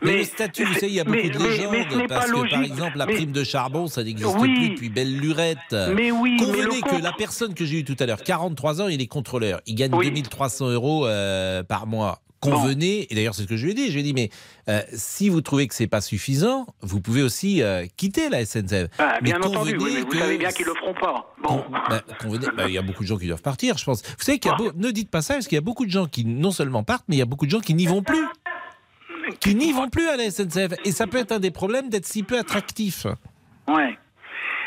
Mais, le statut, vous savez, il y a beaucoup mais- de légendes. mais parce pas que, logique. par exemple, la prime de charbon, ça n'existe Oui. plus depuis belle lurette. Mais oui, mais Convenez que la personne que j'ai eue tout à l'heure, 43 ans, il est contrôleur. Il gagne 2300 euros euh, par mois. Convenez, et d'ailleurs c'est ce que je lui ai dit, je lui ai dit, mais euh, si vous trouvez que c'est pas suffisant, vous pouvez aussi euh, quitter la SNCF. Ah, Mais bien entendu, oui, mais vous que savez bien qu'ils le feront pas. Bon. bah, convenez- bah, il y a beaucoup de gens qui doivent partir, je pense. Vous savez qu'il y a ne dites pas ça, parce qu'il y a beaucoup de gens qui non seulement partent, mais il y a beaucoup de gens qui n'y vont plus. Qui n'y vont plus à la SNCF. Et ça peut être un des problèmes d'être si peu attractif. Ouais.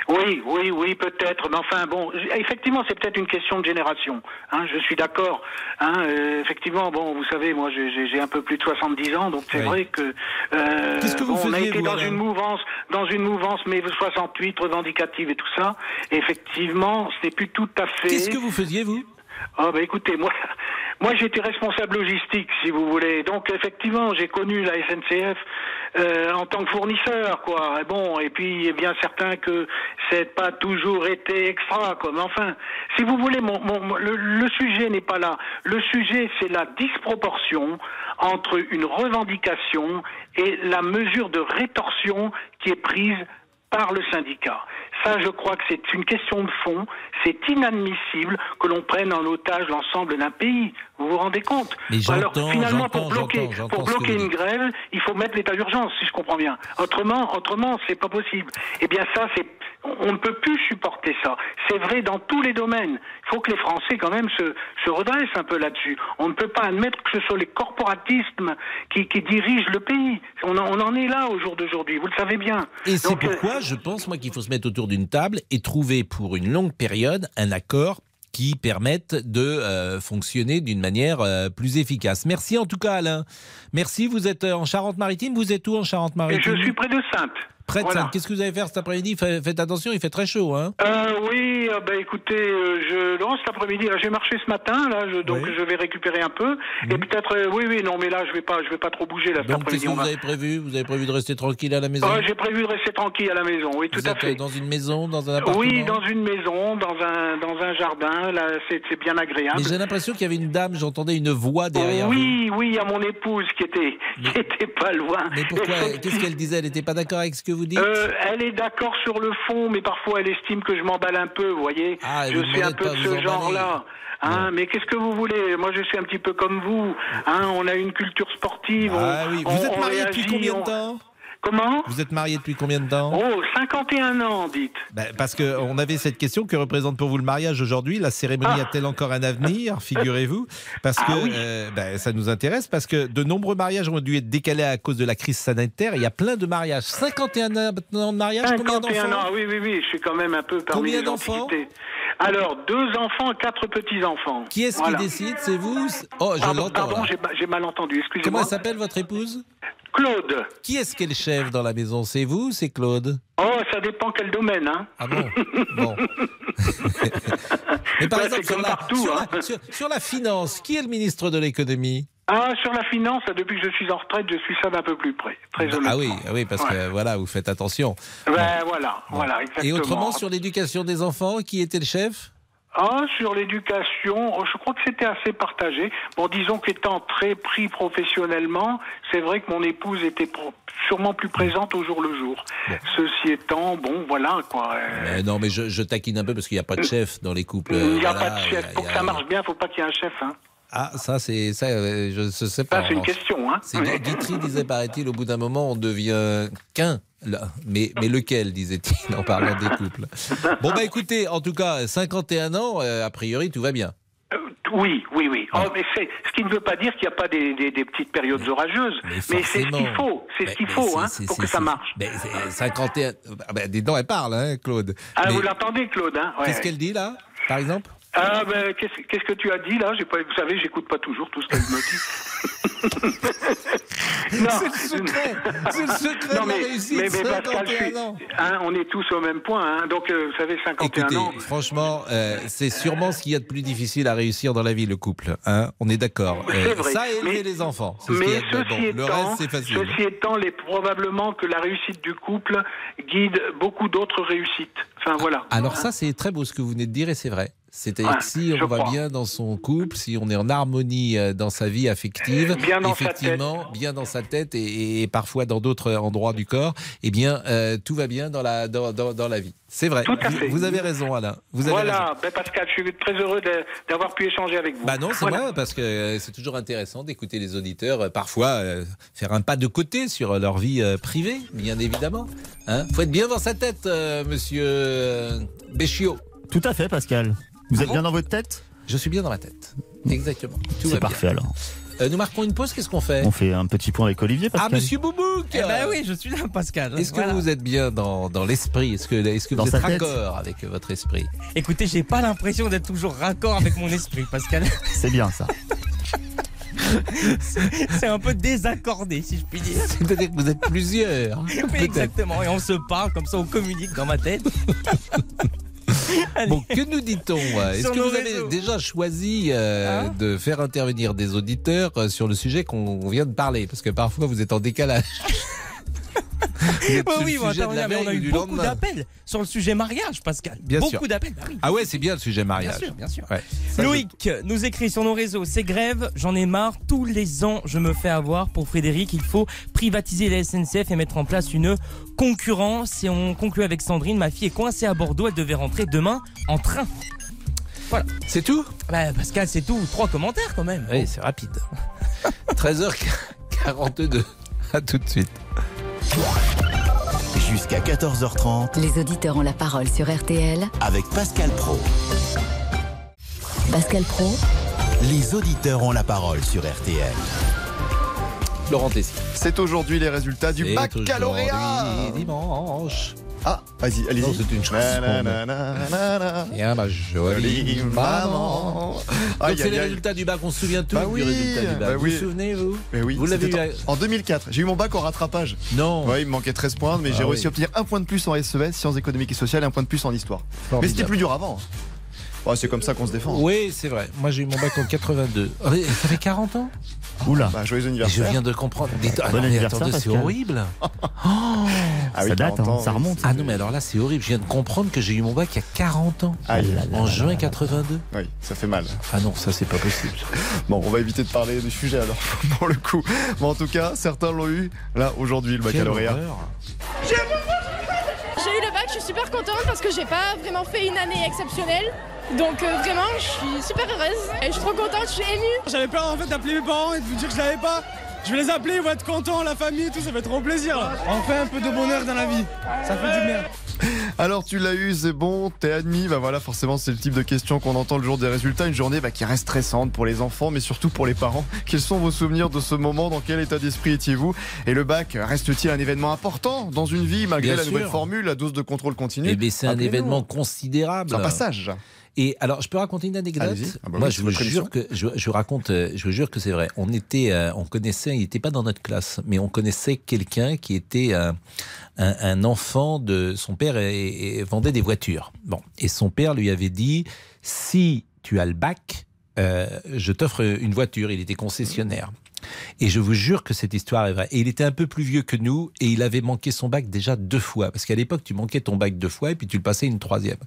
Oui, oui, oui, peut-être. Mais enfin, bon, effectivement, c'est peut-être une question de génération. Hein, je suis d'accord. Hein, euh, effectivement, bon, vous savez, moi, j'ai- un peu plus de 70 ans, donc c'est Oui. vrai que, euh, Qu'est-ce que vous bon, on a été vous, dans Alain une mouvance, dans une mouvance, mais 68 revendicative et tout ça. Et effectivement, ce n'est plus tout à fait. Qu'est-ce que vous faisiez, vous? Ah bah écoutez, moi, moi j'étais responsable logistique, si vous voulez. Donc effectivement, j'ai connu la SNCF euh, en tant que fournisseur, quoi. Et bon, et puis il est bien certain que c'est pas toujours été extra. Mais enfin, si vous voulez, mon- mon- le, le sujet n'est pas là. Le sujet, c'est la disproportion entre une revendication et la mesure de rétorsion qui est prise par le syndicat. Ça, je crois que c'est une question de fond. C'est inadmissible que l'on prenne en otage l'ensemble d'un pays. Vous vous rendez compte Mais Alors finalement, pour bloquer, pour bloquer une grève, il faut mettre l'état d'urgence, si je comprends bien. Autrement, autrement, c'est pas possible. Eh bien, ça, c'est, on ne peut plus supporter ça. C'est vrai dans tous les domaines. Il faut que les Français, quand même, se, se redressent un peu là-dessus. On ne peut pas admettre que ce soit les corporatismes qui, qui dirigent le pays. On en, on en est là au jour d'aujourd'hui. Vous le savez bien. Et c'est euh, pourquoi je pense, moi, qu'il faut se mettre autour d'une table et trouver pour une longue période un accord qui permette de euh, fonctionner d'une manière euh, plus efficace. Merci en tout cas Alain. Merci, vous êtes en Charente-Maritime. Vous êtes où en Charente-Maritime? Je suis près de Sainte. Près de Voilà. Qu'est-ce que vous allez faire cet après-midi Fa- Faites attention, il fait très chaud. Hein Euh, oui, euh, bah, écoutez, euh, je non, cet après-midi, j'ai marché ce matin, là, je, donc je vais récupérer un peu. Et peut-être, euh, oui, oui, non, mais là, je vais pas, je vais pas trop bouger là cet Donc, qu'est-ce que vous avez prévu? Vous avez prévu de rester tranquille à la maison? Ouais, j'ai prévu de rester tranquille à la maison, oui, tout Vous à êtes fait. dans une maison, dans un appartement? Oui, dans une maison, dans un dans un jardin, là, c'est bien agréable. Mais j'ai l'impression qu'il y avait une dame, j'entendais une voix derrière vous. Oui, oui, il y a mon épouse qui était qui était pas loin. Mais pourquoi Qu'est-ce qu'elle disait? Elle n'était pas d'accord avec ce que vous dites Euh, elle est d'accord sur le fond, mais parfois elle estime que je m'emballe un peu, vous voyez. Ah, je vous suis un peu de ce genre-là. Hein, mais qu'est-ce que vous voulez? Moi, je suis un petit peu comme vous. Hein, on a une culture sportive. Ah on- oui. on- Vous êtes marié depuis combien de temps? Comment Vous êtes marié depuis combien de temps Oh, 51 ans, dites. Ben, parce qu'on avait cette question que représente pour vous le mariage aujourd'hui? La cérémonie a-t-elle encore un avenir? Figurez-vous. Parce que Ah oui. euh, ben, ça nous intéresse. Parce que de nombreux mariages ont dû être décalés à cause de la crise sanitaire. Il y a plein de mariages. 51 ans de mariage, combien 51 d'enfants ans, oui, oui, oui, je suis quand même un peu parmi Combien d'enfants? Alors, deux enfants, quatre petits-enfants. Qui est-ce Voilà. qui décide? C'est vous? Oh, je l'entends. Pardon, j'ai mal entendu, Comment excusez-moi. elle s'appelle votre épouse? Claude. Qui est-ce qui est le chef dans la maison? C'est vous ou c'est Claude? Oh, ça dépend quel domaine, hein. Ah bon? Bon. Mais par Ouais, exemple, sur la, partout, sur, hein. la, sur- sur la finance, qui est le ministre de l'économie? Ah, sur la finance, depuis que je suis en retraite, je suis ça d'un peu plus près. Très honnêtement. Ah oui, ah oui, parce Ouais. que voilà, vous faites attention. Ben, voilà, voilà, exactement. Et autrement, sur l'éducation des enfants, qui était le chef? Sur l'éducation, oh, je crois que c'était assez partagé. Bon, disons qu'étant très pris professionnellement, c'est vrai que mon épouse était sûrement plus présente au jour le jour. Ceci étant, bon, voilà, quoi. euh, Euh, Non, mais je, je taquine un peu parce qu'il n'y a pas de chef dans les couples. Il n'y a Voilà, pas de chef. a- Pour que ça marche bien, il ne faut pas qu'il y ait un chef. Hein. Ah, ça, c'est ça, euh, je ne sais pas. C'est une question. Hein. C'est Gu- Guitry disait, paraît-il, au bout d'un moment, on devient qu'un. Mais, mais lequel, disait-il, en parlant des couples? Bon, bah écoutez, en tout cas, 51 ans, euh, a priori, tout va bien. Oui, oui, oui. Oh, mais c'est ce qui ne veut pas dire qu'il n'y a pas des, des- des petites périodes orageuses. Mais, c'est ce qu'il faut. C'est ce Mais- qu'il mais faut c'est- hein, pour que ça c'est- marche. Mais c'est 51. Ah ben, dis donc, elle parle, hein, Claude. Ah, Mais vous l'entendez, Claude hein? Ouais. Qu'est-ce qu'elle dit, là, par exemple? Ah, ben, qu'est-ce qu'est-ce que tu as dit là? J'ai pas, Vous savez, j'écoute pas toujours tout ce qu'elle me dit. non. C'est le secret C'est le secret Non, de la mais, réussite, mais, mais Pascal, 51 je suis- ans. hein, on est tous au même point. hein. donc, euh, vous savez, 51 Écoutez, ans. franchement, euh, c'est sûrement ce qu'il y a de plus difficile à réussir dans la vie, le couple. Hein on est d'accord. C'est Euh, vrai, ça et élever mais- les enfants. c'est ce Mais de- ceci bon, le reste, c'est facile. ceci étant, les, probablement que la réussite du couple guide beaucoup d'autres réussites. Enfin, voilà. Alors ça, c'est très beau ce que vous venez de dire et c'est vrai. C'est-à-dire Ouais, que si on va bien dans son couple, si on est en harmonie euh, dans sa vie affective, Bien sa effectivement, bien dans sa tête et, et parfois dans d'autres endroits du corps, eh bien, euh, tout va bien dans la, dans, dans- dans la vie. C'est vrai. Tout à vous, fait. vous avez raison, Alain. Vous avez raison. voilà, ben, Pascal, je suis très heureux d'avoir pu échanger avec vous. Bah non, c'est Voilà. moi, parce que euh, c'est toujours intéressant d'écouter les auditeurs, parfois euh, faire un pas de côté sur leur vie euh, privée, bien évidemment. Hein faut être bien dans sa tête, euh, monsieur Béchiot. Tout à fait, Pascal. Vous êtes bien dans votre tête? Je suis bien dans ma tête. Exactement. C'est parfait bien. alors. Euh, nous marquons une pause, qu'est-ce qu'on fait? On fait un petit point avec Olivier, Ah, Pascal. monsieur Boubouk Eh ben oui, je suis là, Pascal. Est-ce que Voilà. vous êtes bien dans, dans l'esprit? Est-ce que, est que Dans vous êtes raccord avec votre esprit? Écoutez, j'ai pas l'impression d'être toujours raccord avec mon esprit, Pascal. C'est bien ça. C'est un peu désaccordé, si je puis dire. C'est-à-dire que vous êtes plusieurs. Oui, peut-être. exactement. Et on se parle comme ça, on communique dans ma tête. Bon, que nous dit-on Est-ce que vous avez réseaux. déjà choisi euh, Hein? de faire intervenir des auditeurs euh, sur le sujet qu'on vient de parler? Parce que parfois vous êtes en décalage. Oui, oui, on va mais a eu beaucoup d'appels sur le sujet mariage, Pascal. Bien beaucoup d'appels. bah oui. Ah ouais, c'est bien le sujet mariage. Bien sûr, bien sûr. Ouais. Ça, je- Loïc nous écrit sur nos réseaux C'est grève, j'en ai marre. Tous les ans, je me fais avoir. Pour Frédéric, il faut privatiser la SNCF et mettre en place une concurrence. Et on conclut avec Sandrine Ma fille est coincée à Bordeaux. Elle devait rentrer demain en train. Voilà. C'est tout? Bah, Pascal, c'est tout. Trois commentaires quand même. Oui, c'est rapide. 13h42. À tout de suite. Jusqu'à 14h30 Les auditeurs ont la parole sur RTL. avec Pascal Pro. Pascal Pro, Les auditeurs ont la parole sur RTL. Laurent Tessier. C'est aujourd'hui les résultats du baccalauréat. dimanche. Ah, vas-y, allez-y. Non, c'est une chanson. Nananana. Et ma jolie maman. Donc c'est les résultats du bac, on se souvient tous Bah du oui, résultat du bac. bah vous oui. vous souvenez, vous Mais oui, Vous l'avez eu en, en 2004. J'ai eu mon bac en rattrapage. Non. Ouais, il me manquait 13 points, mais j'ai Ah réussi à obtenir un point de plus en SES, sciences économiques et sociales, et un point de plus en histoire. Mais c'était plus dur avant. Ouais, c'est comme ça qu'on se défend. Oui, c'est vrai. Moi, j'ai eu mon bac en 82. Ah, Ça fait 40 ans Oula. Bah, joyeux Et Je anniversaire. viens de comprendre. Ah, Bon mais anniversaire, attendez, c'est horrible. Ah oui, ça date, 40 hein, ans, ça remonte. Ah non, mais alors là, c'est horrible. Je viens de comprendre que j'ai eu mon bac il y a 40 ans. Aïe. En juin 82. Oui, ça fait mal. Ah non, ça, c'est pas possible. Bon, on va éviter de parler du sujet alors, pour le coup. Mais en tout cas, certains l'ont eu, là, aujourd'hui, le Quelle baccalauréat. horreur. J'ai eu le bac, je suis super contente parce que j'ai pas vraiment fait une année exceptionnelle. Donc euh, vraiment, je suis super heureuse et je suis trop contente, je suis émue. J'avais peur en fait d'appeler mes parents et de vous dire que je l'avais pas. Je vais les appeler, ils vont être contents, la famille et tout, ça fait trop plaisir. Enfin un peu de bonheur dans la vie, ça fait du bien. Alors, tu l'as eu, c'est bon, t'es admis. Bah voilà, forcément, c'est le type de question qu'on entend le jour des résultats. Une journée bah, qui reste stressante pour les enfants, mais surtout pour les parents. Quels sont vos souvenirs de ce moment? Dans quel état d'esprit étiez-vous? Et le bac reste-t-il un événement important dans une vie, malgré Bien la nouvelle formule, la dose de contrôle continue? Eh bien, c'est un événement considérable. C'est un passage. Et alors, je peux raconter une anecdote? Ah bah Moi, oui, je vous jure que je, je raconte, euh, je vous jure que c'est vrai. On était, euh, on connaissait, il n'était pas dans notre classe, mais on connaissait quelqu'un qui était euh, un, un enfant de son père et, et vendait des voitures. Bon, et son père lui avait dit si tu as le bac, euh, je t'offre une voiture. Il était concessionnaire. Et je vous jure que cette histoire est vraie. Et il était un peu plus vieux que nous et il avait manqué son bac déjà deux fois. Parce qu'à l'époque, tu manquais ton bac deux fois et puis tu le passais une troisième.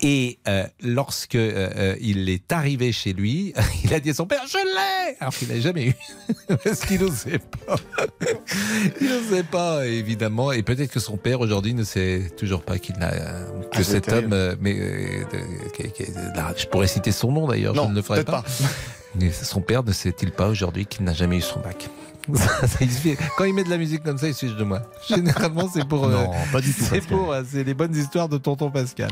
Et euh, lorsque euh, euh, il est arrivé chez lui, il a dit à son père, je l'ai Alors qu'il n'avait jamais eu. Parce qu'il n'osait pas. il n'osait pas, évidemment. Et peut-être que son père aujourd'hui ne sait toujours pas qu'il n'a... euh, que Ah, cet terrible. homme... mais euh, Je pourrais citer son nom d'ailleurs, je ne le ferai pas. pas. Son père ne sait-il pas aujourd'hui qu'il n'a jamais eu son bac Quand il met de la musique comme ça, il se fiche de moi. Généralement, c'est pour. euh, Non, pas du tout, C'est pour. euh, C'est les bonnes histoires de tonton Pascal.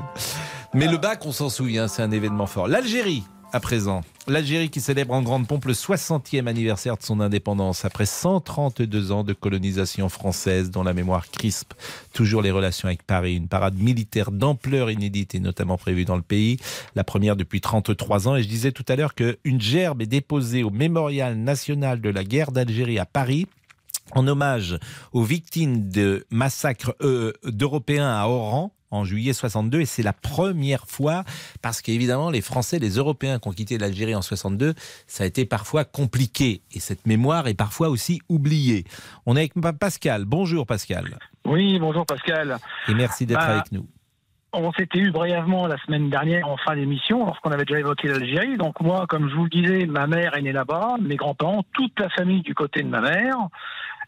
Mais le bac, on s'en souvient, c'est un événement fort. L'Algérie, à présent. L'Algérie qui célèbre en grande pompe le 60e anniversaire de son indépendance après 132 ans de colonisation française dont la mémoire crispe toujours les relations avec Paris. Une parade militaire d'ampleur inédite est notamment prévue dans le pays. La première depuis 33 ans. Et je disais tout à l'heure qu'une gerbe est déposée au Mémorial national de la guerre d'Algérie à Paris en hommage aux victimes de massacres euh, d'Européens à Oran en juillet 62 et c'est la première fois parce qu'évidemment les Français, les Européens qui ont quitté l'Algérie en 62, ça a été parfois compliqué et cette mémoire est parfois aussi oubliée. On est avec Pa- Pascal. Bonjour Pascal Oui, bonjour Pascal. et merci d'être Bah, avec nous. On s'était eu brièvement la semaine dernière en fin d'émission lorsqu'on avait déjà évoqué l'Algérie. Donc moi, comme je vous le disais, ma mère est née là-bas, mes grands-parents, toute la famille du côté de ma mère.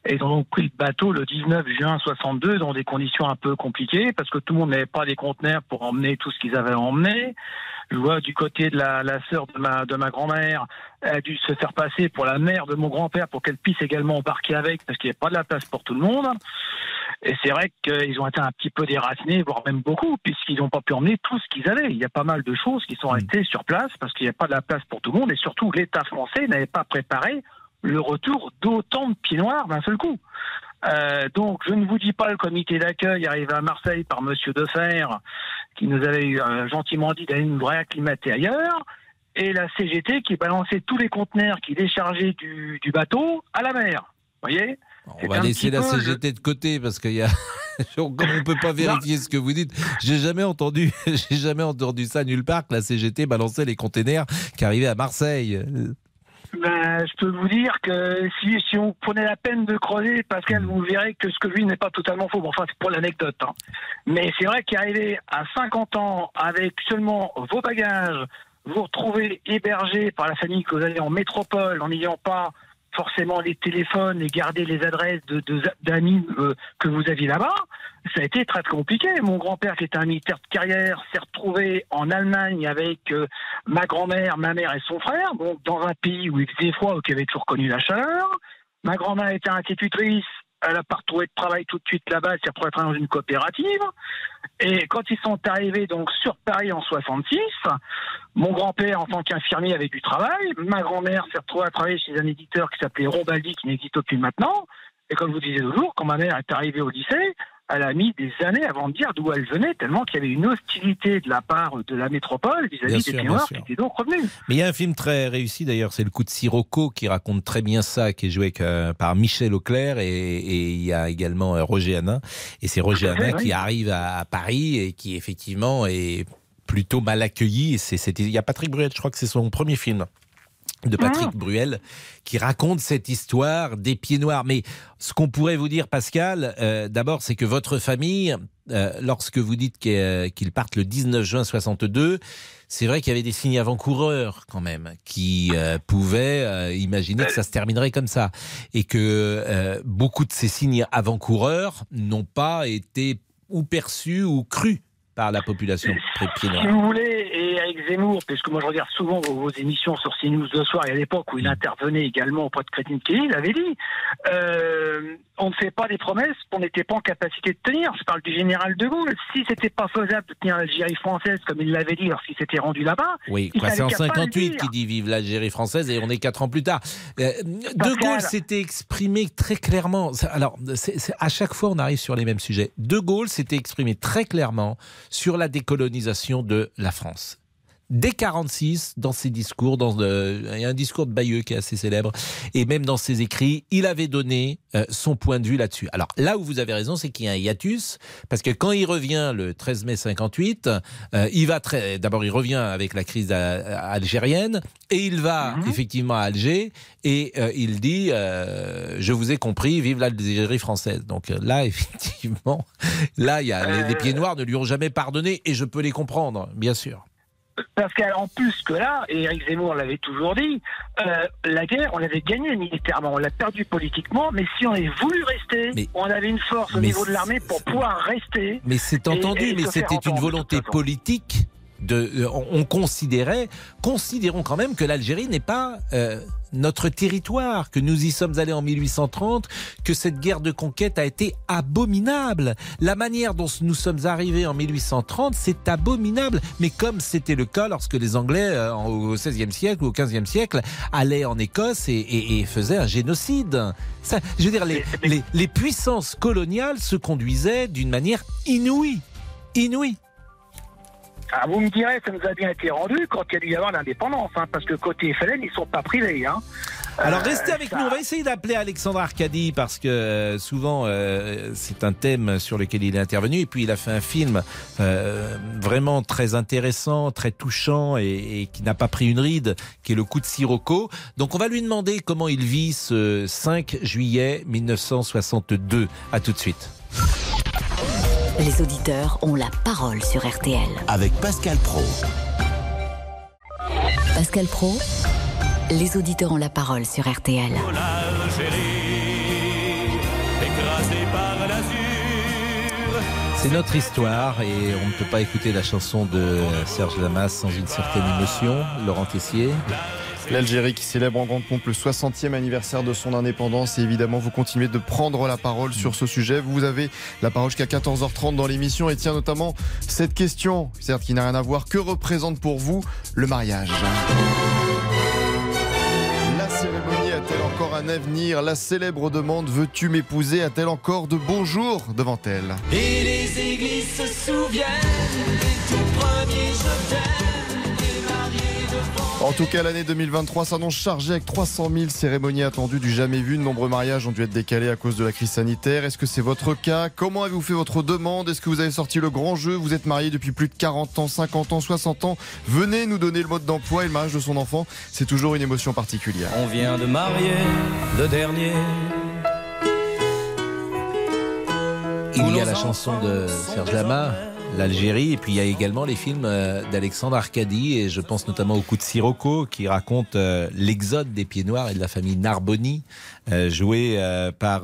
Et ils ont donc pris le bateau le 19 juin 62 dans des conditions un peu compliquées parce que tout le monde n'avait pas des conteneurs pour emmener tout ce qu'ils avaient emmené. Je vois du côté de la, la sœur de ma, de ma grand-mère, elle a dû se faire passer pour la mère de mon grand-père pour qu'elle puisse également embarquer avec parce qu'il n'y avait pas de la place pour tout le monde. Et c'est vrai qu'ils ont été un petit peu déracinés, voire même beaucoup, puisqu'ils n'ont pas pu emmener tout ce qu'ils avaient. Il y a pas mal de choses qui sont restées sur place parce qu'il n'y a pas de la place pour tout le monde et surtout l'État français n'avait pas préparé le retour d'autant de pieds noirs d'un seul coup. Euh, donc, je ne vous dis pas le comité d'accueil arrivé à Marseille par Monsieur Defer, qui nous avait euh, gentiment dit d'aller nous réacclimater ailleurs, et la CGT qui balançait tous les conteneurs qui déchargeaient du, du bateau à la mer. Vous voyez? On va laisser la CGT de côté parce qu'il y a. Comme on peut pas vérifier ce que vous dites, j'ai jamais entendu, j'ai jamais entendu ça nulle part que la CGT balançait les containers qui arrivaient à Marseille. Ben, je peux vous dire que si, si on prenait la peine de creuser, Pascal, vous verrez que ce que lui n'est pas totalement faux. Bon, enfin, c'est pour l'anecdote. hein. Mais c'est vrai qu'arriver à 50 ans avec seulement vos bagages, vous retrouvez hébergé par la famille que vous avez en métropole en n'ayant pas forcément les téléphones et garder les adresses de- de- d'amis euh, que vous aviez là-bas, ça a été très compliqué. Mon grand-père, qui était un militaire de carrière, s'est retrouvé en Allemagne avec euh, ma grand-mère, ma mère et son frère, donc dans un pays où il faisait froid, où il avait toujours connu la chaleur. Ma grand-mère était institutrice, elle n'a pas retrouvé de travail tout de suite là-bas, elle s'est retrouvée travailler dans une coopérative. Et quand ils sont arrivés donc sur Paris en 66, mon grand-père en tant qu'infirmier avait du travail, ma grand-mère s'est retrouvée à travailler chez un éditeur qui s'appelait Rombaldi, qui n'existe plus maintenant. Et comme je vous disais jour, quand ma mère est arrivée au lycée, elle a mis des années avant de dire d'où elle venait, tellement qu'il y avait une hostilité de la part de la métropole vis-à-vis des Noirs qui étaient donc revenus. Mais il y a un film très réussi d'ailleurs, c'est Le coup de Sirocco qui raconte très bien ça, qui est joué que- par Michel Auclair et, et il y a également euh, Roger Hanin. Et c'est Roger fait, Hanin oui. qui arrive à, à Paris et qui effectivement est plutôt mal accueilli. Il y a Patrick Bruel, je crois que c'est son premier film de Patrick Ah. Bruel qui raconte cette histoire des pieds noirs. Mais ce qu'on pourrait vous dire, Pascal, euh, d'abord, c'est que votre famille, euh, lorsque vous dites euh, qu'ils partent le 19 juin 62, c'est vrai qu'il y avait des signes avant-coureurs quand même qui euh, pouvaient euh, imaginer que ça se terminerait comme ça et que euh, beaucoup de ces signes avant-coureurs n'ont pas été ou perçus ou crus par la population Si vous voulez, et avec Zemmour, parce que moi je regarde souvent vos, vos émissions sur CNews le soir, et à l'époque où il intervenait également auprès de Crétine Kelly, il avait dit euh, on ne fait pas des promesses qu'on n'était pas en capacité de tenir. Je parle du général de Gaulle. Si c'était pas faisable de tenir l'Algérie française, comme il l'avait dit lorsqu'il s'était rendu là-bas, Oui, c'est en n'avait qu'à pas le 58 dire. qu'il dit vive l'Algérie française et on est quatre ans plus tard. Euh, de Gaulle s'était exprimé très clairement. Alors, à chaque fois, on arrive sur les mêmes sujets. De Gaulle s'était exprimé très clairement sur la décolonisation de la France. Dès 46, dans ses discours, dans le- il y a un discours de Bayeux qui est assez célèbre, et même dans ses écrits, il avait donné euh, son point de vue là-dessus. Alors là où vous avez raison, c'est qu'il y a un hiatus, parce que quand il revient le 13 mai 58, euh, il va très, d'abord il revient avec la crise algérienne, et il va effectivement à Alger, et euh, il dit, euh, je vous ai compris, vive l'Algérie française. Donc euh, là, effectivement, là, il y a, les, les pieds noirs ne lui ont jamais pardonné, et je peux les comprendre, bien sûr. Parce qu'en plus que là, et Eric Zemmour l'avait toujours dit, euh, la guerre, on l'avait gagnée militairement, on l'a perdue politiquement, mais si on avait voulu rester, on avait une force au niveau de l'armée pour pouvoir rester. Mais c'est entendu, et mais c'était une volonté politique. De, euh, on on considérait, considérons quand même que l'Algérie n'est pas euh, notre territoire, que nous y sommes allés en 1830, que cette guerre de conquête a été abominable. La manière dont nous sommes arrivés en 1830, c'est abominable. Mais comme c'était le cas lorsque les Anglais, euh, au XVIe siècle ou au XVe siècle, allaient en Écosse et, et- et faisaient un génocide. Ça, je veux dire, les, les- les puissances coloniales se conduisaient d'une manière inouïe. Inouïe. Ah, vous me direz, ça nous a bien été rendu quand il y a dû y avoir l'indépendance, hein, parce que côté FLN, ils sont pas privés. Hein. Alors Euh, restez avec ça- nous, on va essayer d'appeler Alexandre Arcadi parce que euh, souvent euh, c'est un thème sur lequel il est intervenu et puis il a fait un film euh, vraiment très intéressant, très touchant et, et qui n'a pas pris une ride, qui est le coup de Sirocco. Donc on va lui demander comment il vit ce 5 juillet 1962. À tout de suite. Les auditeurs ont la parole sur RTL. Avec Pascal Pro. Pascal Pro, les auditeurs ont la parole sur RTL. écrasé par l'azur. C'est notre histoire et on ne peut pas écouter la chanson de Serge Lamas sans une certaine émotion. Laurent Tessier. L'Algérie qui célèbre en grande pompe le 60e anniversaire de son indépendance. Et évidemment vous continuez de prendre la parole sur ce sujet. Vous avez la parole jusqu'à 14h30 dans l'émission. Et tiens notamment cette question, certes qui n'a rien à voir, que représente pour vous le mariage? La cérémonie a-t-elle encore un avenir? La célèbre demande Veux-tu m'épouser? A-t-elle encore de beaux jours devant elle? Et les églises se souviennent En tout cas, l'année 2023 s'annonce chargée avec 300 000 cérémonies attendues du jamais vu. De nombreux mariages ont dû être décalés à cause de la crise sanitaire. Est-ce que c'est votre cas? Comment avez-vous fait votre demande? Est-ce que vous avez sorti le grand jeu? Vous êtes marié depuis plus de 40 ans, 50 ans, 60 ans. Venez nous donner le mode d'emploi et le mariage de son enfant. C'est toujours une émotion particulière. On vient de marier le dernier. Il y a la chanson de Serge Lama, l'Algérie, et puis il y a également les films euh, d'Alexandre Arcadi, et je pense notamment au coup de Sirocco, qui raconte euh, l'exode des Pieds Noirs et de la famille Narboni, euh, joué euh, par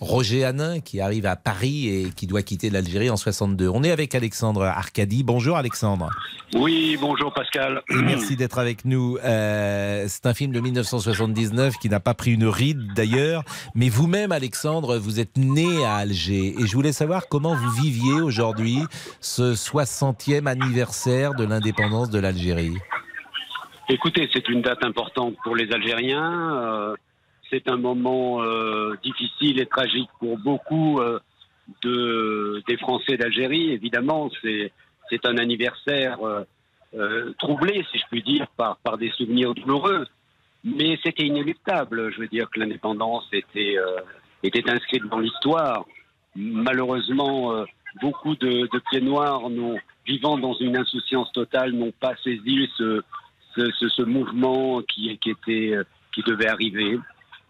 Roger Hanin, qui arrive à Paris et qui doit quitter l'Algérie en 62. On est avec Alexandre Arcadi. Bonjour Alexandre. Oui, bonjour Pascal. Et merci d'être avec nous. C'est un film de 1979 qui n'a pas pris une ride d'ailleurs. Mais vous-même, Alexandre, vous êtes né à Alger. Et je voulais savoir comment vous viviez aujourd'hui ce 60e anniversaire de l'indépendance de l'Algérie. Écoutez, c'est une date importante pour les Algériens. euh, c'est un moment euh, difficile et tragique pour beaucoup euh, de, des Français d'Algérie. Évidemment, c'est un anniversaire troublé, si je puis dire, par, par des souvenirs douloureux. Mais c'était inéluctable. Je veux dire que l'indépendance était, était inscrite dans l'histoire. Malheureusement, beaucoup de, de pieds noirs, n'ont- vivant dans une insouciance totale, n'ont pas saisi ce, ce, ce- ce mouvement qui, qui, était, euh, qui devait arriver.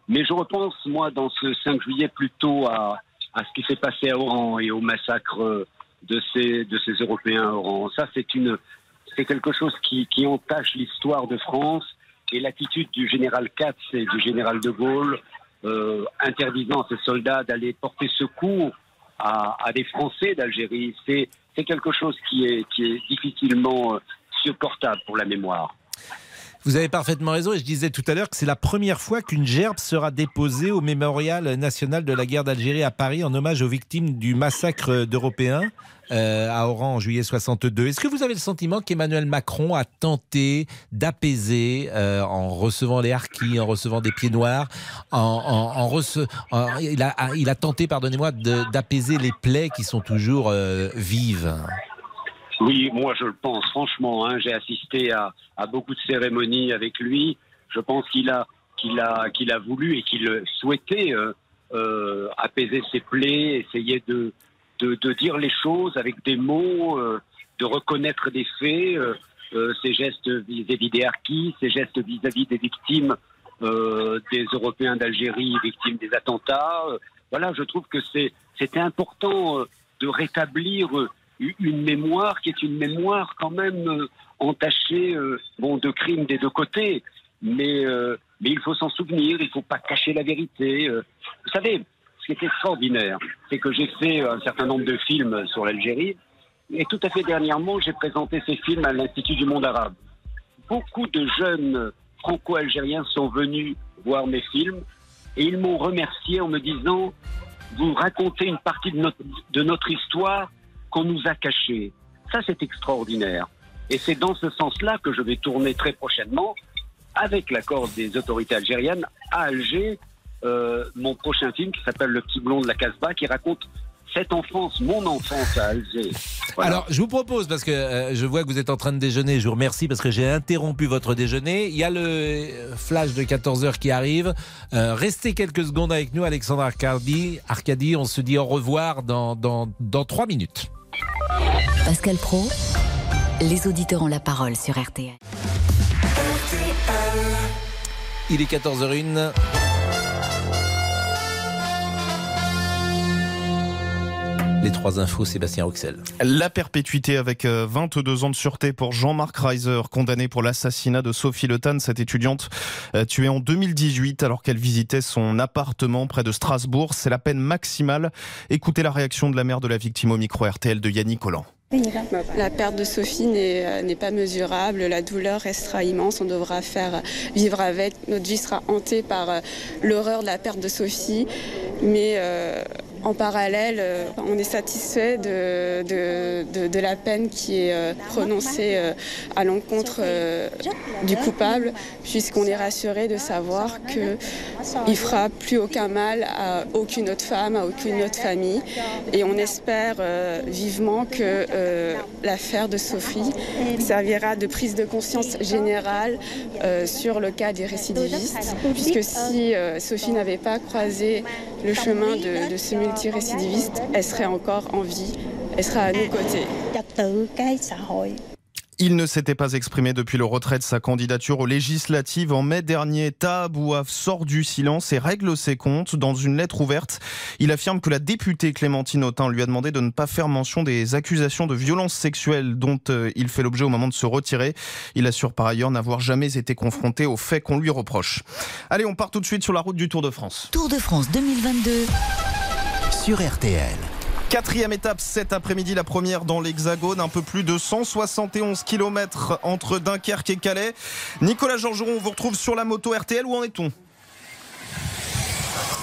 Mais je repense, moi, dans ce 5 juillet, plutôt à, à ce qui s'est passé à Oran et au massacre de ces, de ces Européens à Oran. Ça, c'est une, c'est quelque chose qui, qui entache l'histoire de France et l'attitude du général Katz et du général de Gaulle euh, interdisant à ces soldats d'aller porter secours à, des Français d'Algérie. C'est, c'est quelque chose qui est, qui est difficilement euh, supportable pour la mémoire. Vous avez parfaitement raison et je disais tout à l'heure que c'est la première fois qu'une gerbe sera déposée au Mémorial national de la guerre d'Algérie à Paris en hommage aux victimes du massacre d'Européens euh, à Oran en juillet 62. Est-ce que vous avez le sentiment qu'Emmanuel Macron a tenté d'apaiser euh, en recevant les harkis, en recevant des pieds noirs, en, rece- il, a, il a tenté, pardonnez-moi, d'apaiser les plaies qui sont toujours euh, vives? Oui, moi je le pense, franchement. hein, J'ai assisté à, beaucoup de cérémonies avec lui. Je pense qu'il a, qu'il a, qu'il a voulu et qu'il souhaitait apaiser ses plaies, essayer de, de, de dire les choses avec des mots, euh, de reconnaître des faits, euh, euh, ses gestes vis-à-vis des harkis, ses gestes vis-à-vis des victimes euh, des Européens d'Algérie, victimes des attentats. Euh, voilà, je trouve que c'est c'était important de rétablir une mémoire qui est une mémoire quand même entachée bon, de crimes des deux côtés. Mais, mais il faut s'en souvenir, il ne faut pas cacher la vérité. Vous savez, ce qui est extraordinaire, c'est que j'ai fait un certain nombre de films sur l'Algérie. Et tout à fait dernièrement, j'ai présenté ces films à l'Institut du monde arabe. Beaucoup de jeunes franco-algériens sont venus voir mes films et ils m'ont remercié en me disant vous racontez une partie de notre, de notre histoire qu'on nous a cachée. Ça, c'est extraordinaire. Et c'est dans ce sens-là que je vais tourner très prochainement, avec l'accord des autorités algériennes, à Alger, euh, mon prochain film qui s'appelle Le petit blond de la Casbah, qui raconte cette enfance, mon enfance à Alger. Voilà. Alors, je vous propose, parce que euh, je vois que vous êtes en train de déjeuner, je vous remercie parce que j'ai interrompu votre déjeuner. Il y a le euh, flash de 14h qui arrive. Euh, restez quelques secondes avec nous, Alexandre Arcadi. Arcadi, on se dit au revoir dans, dans, dans 3 minutes. Pascal Pro, les auditeurs ont la parole sur RTL. Il est 14h01. Les trois infos, Sébastien Roxel. La perpétuité avec euh, 22 ans de sûreté pour Jean-Marc Reiser, condamné pour l'assassinat de Sophie Le Tan, cette étudiante euh, tuée en 2018 alors qu'elle visitait son appartement près de Strasbourg. C'est la peine maximale. Écoutez la réaction de la mère de la victime au micro RTL de Yannick Collant. La perte de Sophie n'est euh, n'est pas mesurable, la douleur restera immense, on devra faire vivre avec, notre vie sera hantée par euh, l'horreur de la perte de Sophie, mais euh, en parallèle, euh, on est satisfait de, de, de- la peine qui est euh, prononcée euh, à l'encontre du coupable, puisqu'on est rassuré de savoir qu'il fera plus aucun mal à aucune autre femme, à aucune autre famille, et on espère vivement que l'affaire de Sophie servira de prise de conscience générale sur le cas des récidivistes, puisque si Sophie n'avait pas croisé le chemin de, de ce multirécidiviste, elle serait encore en vie, elle sera à nos côtés. Il ne s'était pas exprimé depuis le retrait de sa candidature aux législatives en mai dernier. Tahabouaf sort du silence et règle ses comptes. Dans une lettre ouverte, il affirme que la députée Clémentine Autain lui a demandé de ne pas faire mention des accusations de violence sexuelle dont euh, il fait l'objet au moment de se retirer. Il assure par ailleurs n'avoir jamais été confronté aux faits qu'on lui reproche. Allez, on part tout de suite sur la route du Tour de France. Tour de France 2022 sur RTL. Quatrième étape cet après-midi, la première dans l'Hexagone, un peu plus de 171 km entre Dunkerque et Calais. Nicolas Georgeron, on vous retrouve sur la moto RTL, où en est-on?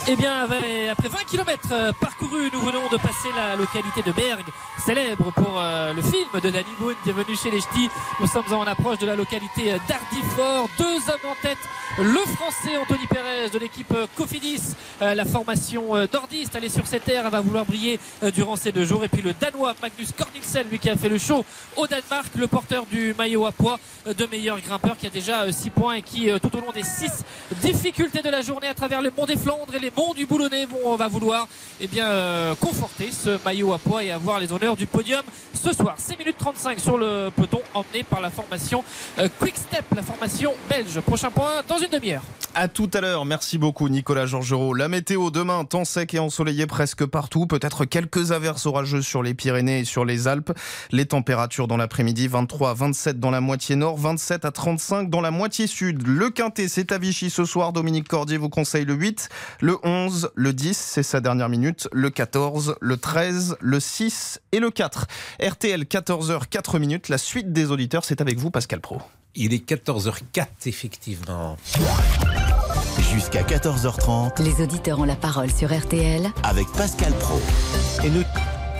Eh bien, après 20 km parcourus, nous venons de passer la localité de Berg, célèbre pour euh, le film de Danny Boone qui est venu chez les Ch'tis. Nous sommes en approche de la localité d'Ardifort. Deux hommes en tête. Le français Anthony Perez de l'équipe euh, Cofidis, euh, la formation nordiste, elle est sur cette terre, elle va vouloir briller durant ces deux jours. Et puis le Danois Magnus Cornilsen, lui qui a fait le show au Danemark, le porteur du maillot à poids de meilleur grimpeur qui a déjà 6 points et qui, tout au long des 6 difficultés de la journée à travers le mont des Flandres et les monts du Boulonnais, vont, va vouloir eh bien, euh, conforter ce maillot à poids et avoir les honneurs du podium ce soir. 6 minutes 35 sur le peloton emmené par la formation euh, Quick Step, la formation belge. Prochain point dans une demi-heure. À tout à l'heure. Merci beaucoup, Nicolas Georgerot. La météo demain, temps sec et ensoleillé presque partout. Peut-être quelques averses orageuses sur les Pyrénées et sur les Alpes. Les températures dans l'après-midi, 23 à 27 dans la moitié nord, 27 à 35 dans la moitié sud. Le Quintet, c'est à Vichy ce soir. Dominique Cordier vous conseille le 8, le 11, le 10, c'est sa dernière minute, le 14, le 13, le 6 et le 4. RTL, 14h, 4 minutes. La suite des auditeurs, c'est avec vous, Pascal Pro. Il est 14h04, effectivement. Jusqu'à 14h30 Les auditeurs ont la parole sur RTL avec Pascal Pro. Et nous,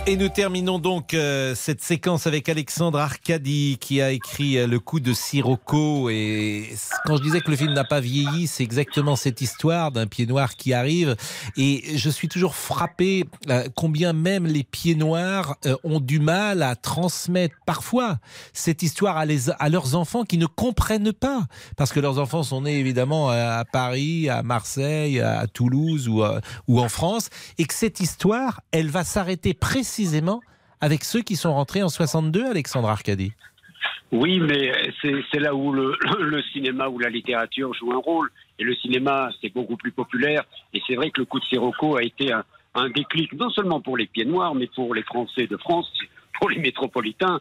et nous terminons donc euh, cette séquence avec Alexandre Arcadi qui a écrit euh, Le coup de Sirocco. Et quand je disais que le film n'a pas vieilli, c'est exactement cette histoire d'un pied noir qui arrive. Et je suis toujours frappé euh, combien même les pieds noirs ont du mal à transmettre parfois cette histoire à, leurs enfants qui ne comprennent pas. Parce que leurs enfants sont nés évidemment à Paris, à Marseille, à Toulouse ou en France. Et que cette histoire, elle va s'arrêter précisément avec ceux qui sont rentrés en 62, Alexandre Arcadi. Oui, mais c'est là où le, cinéma ou la littérature joue un rôle. Et le cinéma, c'est beaucoup plus populaire. Et c'est vrai que le coup de Sirocco a été un, déclic, non seulement pour les pieds noirs, mais pour les Français de France, pour les métropolitains.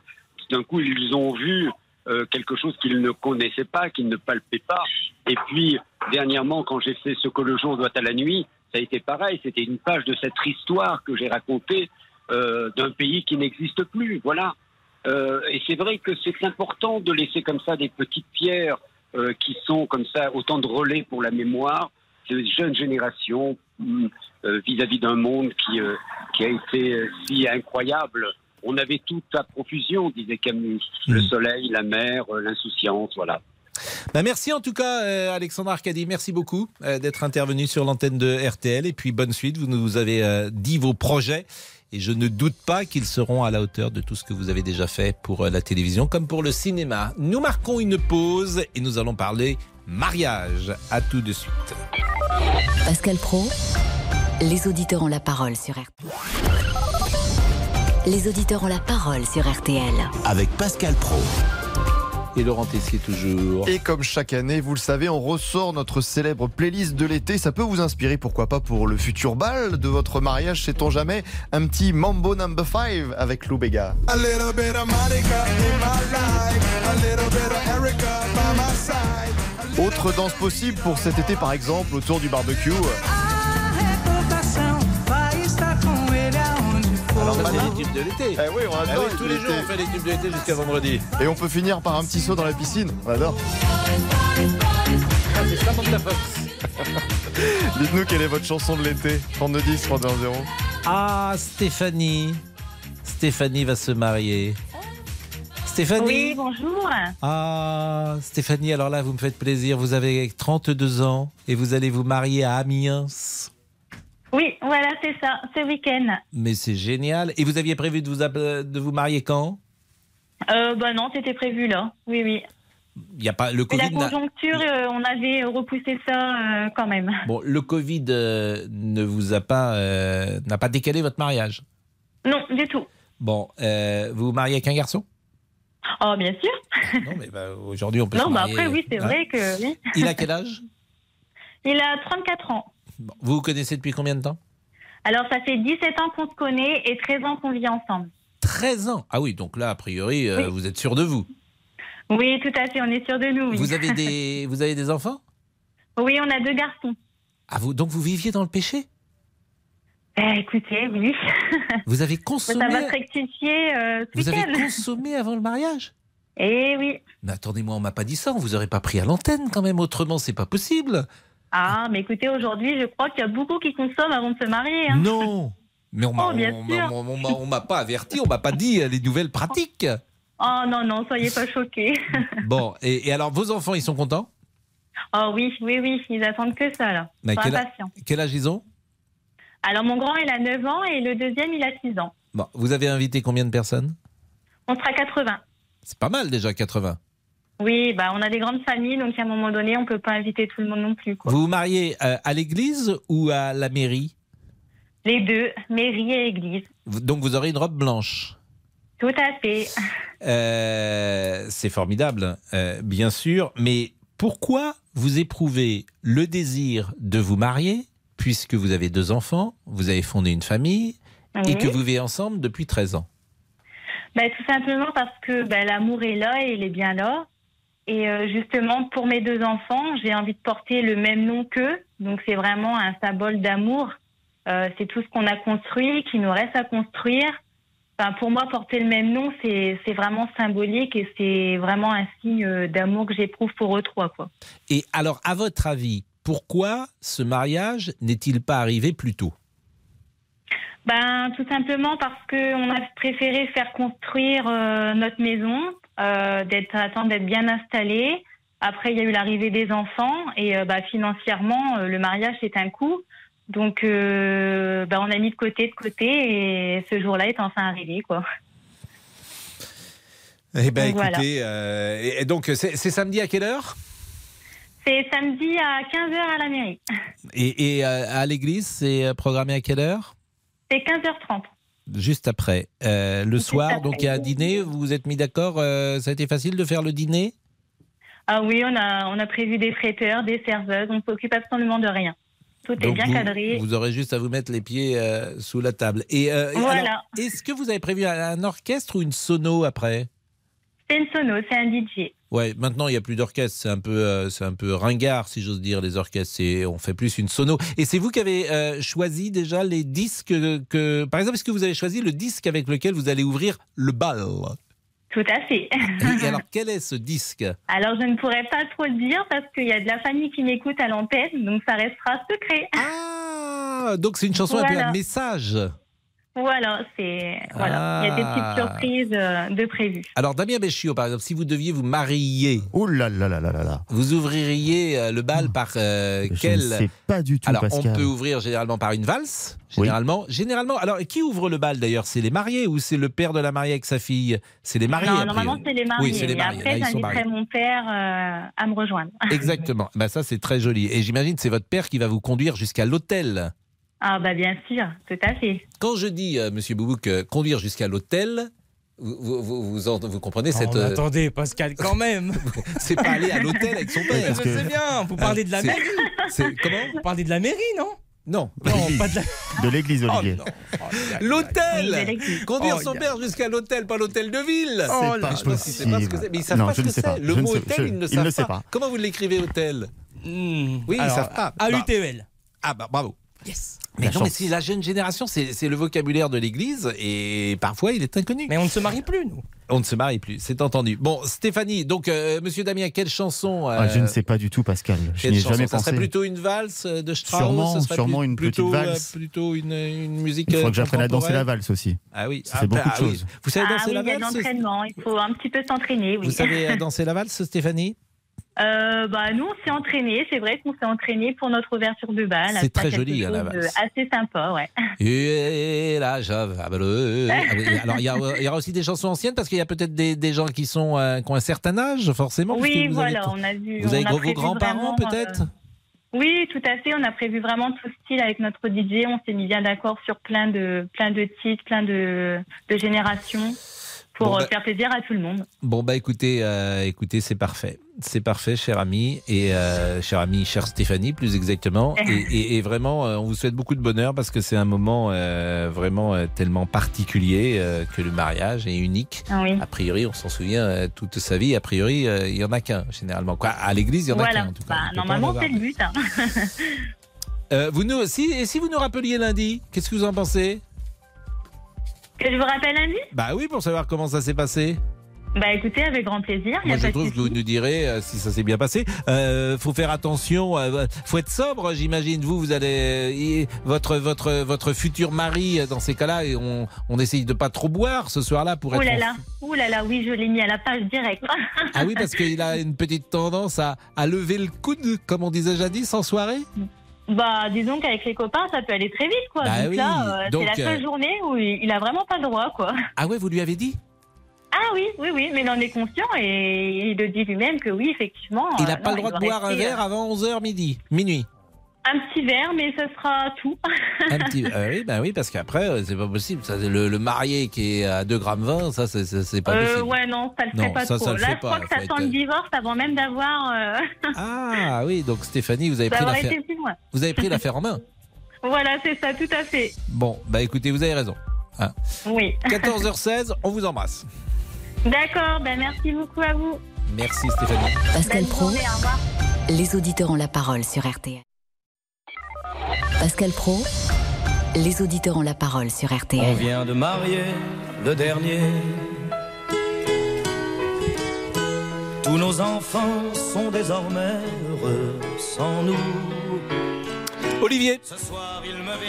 D'un coup, ils ont vu euh, quelque chose qu'ils ne connaissaient pas, qu'ils ne palpaient pas. Et puis, dernièrement, quand j'ai fait Ce que le jour doit à la nuit, ça a été pareil. C'était une page de cette histoire que j'ai racontée euh, d'un pays qui n'existe plus. Voilà. Euh, et c'est vrai que c'est important de laisser comme ça des petites pierres euh, qui sont comme ça autant de relais pour la mémoire des jeunes générations euh, vis-à-vis d'un monde qui, qui a été si incroyable. On avait tout à profusion, disait Camus. Le soleil, la mer, l'insouciance, voilà. Bah, merci en tout cas, euh, Alexandre Arcadi. Merci beaucoup euh, d'être intervenu sur l'antenne de RTL. Et puis bonne suite. Vous nous avez euh, dit vos projets. Et je ne doute pas qu'ils seront à la hauteur de tout ce que vous avez déjà fait pour euh, la télévision comme pour le cinéma. Nous marquons une pause et nous allons parler mariage. À tout de suite. Pascal Pro, les auditeurs ont la parole sur RTL. Les auditeurs ont la parole sur RTL. Avec Pascal Pro. Et Laurent Tessier toujours. Et comme chaque année, vous le savez, on ressort notre célèbre playlist de l'été. Ça peut vous inspirer, pourquoi pas, pour le futur bal de votre mariage, sait-on jamais Un petit Mambo Number 5 avec Lou Bega. Autre danse possible pour cet été, par exemple, autour du barbecue. Les tubes de l'été. Eh oui, on Ah adore oui, tous les l'été. jours, on fait les tubes de l'été jusqu'à vendredi. Et on peut finir par un petit saut dans la piscine. On adore. Ah, c'est Fox. Dites-nous quelle est votre chanson de l'été 3210 320. Ah, Stéphanie. Stéphanie va se marier. Stéphanie Oui, bonjour. Ah, Stéphanie, alors là, vous me faites plaisir. Vous avez 32 ans et vous allez vous marier à Amiens. Oui, voilà, c'est ça, ce week-end. Mais c'est génial. Et vous aviez prévu de vous, de vous marier quand? Euh, bah non, c'était prévu là. Oui, oui. Il y a pas le la Covid. n'a- conjoncture, euh, on avait repoussé ça euh, quand même. Bon, le Covid euh, ne vous a pas n'a pas décalé votre mariage? Non, du tout. Bon, vous vous mariez avec un garçon? Oh, bien sûr. Non, mais bah, aujourd'hui on peut Non, se bah après, oui, c'est Hein vrai que oui. Il a quel âge? Il a 34 ans. Vous vous connaissez depuis combien de temps? Alors, ça fait 17 ans qu'on se connaît et 13 ans qu'on vit ensemble. 13 ans? Ah oui, donc là, a priori, euh, Oui. vous êtes sûr de vous. Oui, tout à fait, on est sûr de nous. oui. Vous avez des, vous avez des enfants? Oui, on a deux garçons. Ah vous, donc vous viviez dans le péché? Eh, écoutez, oui. Vous avez Ça consommé. va se rectifier euh, ce Vous avez consommé avant le mariage? Eh oui. Mais attendez-moi, on m'a pas dit ça. On vous aurait pas pris à l'antenne quand même. Autrement, c'est pas possible. Ah, mais écoutez, aujourd'hui, je crois qu'il y a beaucoup qui consomment avant de se marier. hein. Non Mais on m'a Oh, on m'a- pas averti, on m'a pas dit euh, les nouvelles pratiques. Oh non, non, soyez pas choqués. Bon, et, et alors vos enfants, ils sont contents? Oh oui, oui, oui, ils attendent que ça, là. Mais quel, a- quel âge ils ont? Alors, mon grand, il a 9 ans et le deuxième, il a 6 ans. Bon, vous avez invité combien de personnes? On sera 80. C'est pas mal déjà 80. Oui, bah, on a des grandes familles, donc à un moment donné, on peut pas inviter tout le monde non plus. Quoi. Vous vous mariez euh, à l'église ou à la mairie? Les deux, mairie et église. Donc vous aurez une robe blanche. Tout à fait. Euh, c'est formidable, euh, bien sûr, mais pourquoi vous éprouvez le désir de vous marier, puisque vous avez deux enfants, vous avez fondé une famille, et que vous vivez ensemble depuis 13 ans? Bah, tout simplement parce que bah, l'amour est là et il est bien là. Et euh, justement, pour mes deux enfants, j'ai envie de porter le même nom qu'eux. Donc, c'est vraiment un symbole d'amour. Euh, c'est tout ce qu'on a construit, qui nous reste à construire. Enfin, pour moi, porter le même nom, c'est vraiment symbolique et c'est vraiment un signe euh, d'amour que j'éprouve pour eux trois. Quoi. Et alors, à votre avis, pourquoi ce mariage n'est-il pas arrivé plus tôt? Ben, tout simplement parce qu'on a préféré faire construire euh, notre maison, d'être attendre d'être bien installé. Après, il y a eu l'arrivée des enfants et euh, bah, financièrement, euh, le mariage c'est un coût. Donc, euh, bah, on a mis de côté, de côté, et ce jour-là est enfin arrivé, quoi. Eh ben, Donc, voilà. écoutez, euh, et- donc c'est samedi à quelle heure? C'est samedi à 15h à la mairie. Et, et, euh, à l'église, c'est euh, programmé à quelle heure? C'est 15h30. Juste après. Euh, le soir, donc il y a un dîner. Vous vous êtes mis d'accord euh, Ça a été facile de faire le dîner? Ah oui, on a, on a prévu des traiteurs, des serveuses, on s'occupe absolument de rien. Tout est bien vous, cadré. Vous aurez juste à vous mettre les pieds euh, sous la table. Et Voilà. est-ce que vous avez prévu un, un orchestre ou une sono après? C'est une sono, c'est un DJ. Ouais, maintenant il n'y a plus d'orchestre, c'est un peu, euh, c'est un peu ringard si j'ose dire les orchestres. On fait plus une sono. Et c'est vous qui avez euh, choisi déjà les disques que, par exemple, est-ce que vous avez choisi le disque avec lequel vous allez ouvrir le bal? Tout à fait. Et, alors quel est ce disque? Alors, je ne pourrais pas trop le dire parce qu'il y a de la famille qui m'écoute à l'antenne, donc ça restera secret. Ah, donc c'est une chanson un Voilà. à message. Voilà, c'est voilà, il y a des Ah. petites surprises euh, de prévues. Alors Damien Béchiot, par exemple, si vous deviez vous marier, oh là là là là là là, vous ouvririez euh, le bal par euh, Je quel ne sais pas du tout, Alors Pascal. on peut ouvrir généralement par une valse. Généralement, généralement. Alors qui ouvre le bal d'ailleurs? C'est les mariés ou c'est le père de la mariée avec sa fille? C'est les mariés. non, normalement c'est les mariés. Oui, c'est les Et mariés. après, ils sont j'inviterai mariés. mon père euh, à me rejoindre. Exactement. Bah ça c'est très joli. Et j'imagine c'est votre père qui va vous conduire jusqu'à l'hôtel. Ah bah bien sûr, tout à fait. Quand je dis, euh, Monsieur Boubouk, euh, conduire jusqu'à l'hôtel, vous, vous, vous, vous en- vous comprenez cette. Oh, euh, attendez, Pascal, quand même. c'est pas aller à l'hôtel avec son père. Je sais bien, vous parlez de la C'est- mairie. C'est comment Vous parlez de la mairie, non? Non. Non, pas de la. De l'église, Olivier. L'hôtel Conduire Oh, son père jusqu'à l'hôtel, pas l'hôtel de ville C'est Oh pas pense qu'ils savent pas ce que c'est. Mais ils savent Non, pas ce ne que sais pas. c'est. Le Je mot sais- hôtel, je- ils ne il savent ne sait pas. pas. Comment vous l'écrivez hôtel? Oui, ils Alors, savent pas. A-U-T-E-L. Ah bah bravo. Yes. Mais La non, mais c'est la jeune génération, c'est c'est le vocabulaire de l'Église et parfois il est inconnu. Mais on ne se marie plus, nous. On ne se marie plus, c'est entendu. Bon, Stéphanie, donc euh, Monsieur Damien, quelle chanson euh, Ah, je ne sais pas du tout, Pascal. Je n'y ai jamais Ça pensé. serait plutôt une valse euh, de Strauss Sûrement, sûrement plus- une petite plutôt, euh, valse. plutôt une, une musique. Il faut euh, que j'apprenne à danser la valse aussi. Ah oui, Ça ah, fait beaucoup de ah oui. choses. Vous savez ah danser oui, la il y a de valse l'entraînement, il faut un petit peu s'entraîner, oui. Vous savez euh, danser la valse, Stéphanie? Euh, bah, nous, on s'est entraîné. C'est vrai qu'on s'est entraîné pour notre ouverture de bal. C'est très joli, hein, la valse. Assez sympa, ouais. Et là, ah, Alors, il y, y aura aussi des chansons anciennes parce qu'il y a peut-être des, des gens qui, sont, euh, qui ont un certain âge, forcément. Oui, avez- voilà, on a vu. Vous on avez a vos grands-parents, vraiment, peut-être? Euh, Oui, tout à fait. On a prévu vraiment tout style avec notre DJ. On s'est mis bien d'accord sur plein de, plein de titres, plein de, de générations pour Bon, euh, bah- faire plaisir à tout le monde. Bon, bah écoutez, euh, écoutez c'est parfait. C'est parfait, cher ami. Et euh, cher ami, chère Stéphanie, plus exactement. Et, et- et vraiment, on vous souhaite beaucoup de bonheur parce que c'est un moment euh, vraiment tellement particulier que le mariage est unique. Ah oui. A priori, on s'en souvient toute sa vie. A priori, il y en a qu'un, généralement. Quoi, à l'église, il y en a voilà. qu'un, en tout cas. Bah, normalement, c'est le but. hein. Vous nous, si, et si vous nous rappeliez lundi, qu'est-ce que vous en pensez? Que je vous rappelle lundi Bah oui, pour savoir comment ça s'est passé. Bah écoutez, avec grand plaisir. y Moi, a je pas trouve que vous nous direz euh, si ça s'est bien passé. Euh, faut faire attention. euh, faut être sobre, j'imagine. Vous, vous allez y- votre votre votre futur mari euh, dans ces cas-là, et on on essaye de pas trop boire ce soir-là pour Ouh être. là en- là, ouh là là, oui, je l'ai mis à la page directe. Ah oui, parce qu'il a une petite tendance à, à lever le coude, comme on disait jadis en soirée? Bah, disons qu'avec les copains, ça peut aller très vite, quoi. Bah Donc oui, là, euh, c'est la seule euh, journée où il, a vraiment pas le droit, quoi. Ah ouais, vous lui avez dit? Ah oui, oui, oui, mais il en est conscient et il le dit lui-même que oui, effectivement. Il euh, n'a pas non, le droit de boire un verre avant 11h midi, minuit. Un petit verre, mais ce sera tout. Un petit, euh, oui, bah oui, parce qu'après, euh, c'est pas possible. Ça, le, le marié qui est à 2 grammes 20, ça, c'est- pas Euh, possible. ouais, non, ça le Non, fait pas ça, trop. ça le Là, fait je crois pas, que ça être- sent le divorce avant même d'avoir. euh, Ah oui, donc Stéphanie, vous avez ça pris l'affaire. Vous avez pris l'affaire en main. Voilà, c'est ça, tout à fait. Bon, bah écoutez, vous avez raison. Hein. Oui. 14h16, on vous embrasse. D'accord, ben merci beaucoup à vous. Merci Stéphanie. Pascal Pro, les auditeurs ont la parole sur RTL. Pascal Pro, les auditeurs ont la parole sur On RTL. vient de marier le dernier. Tous nos enfants sont désormais heureux sans nous. Olivier.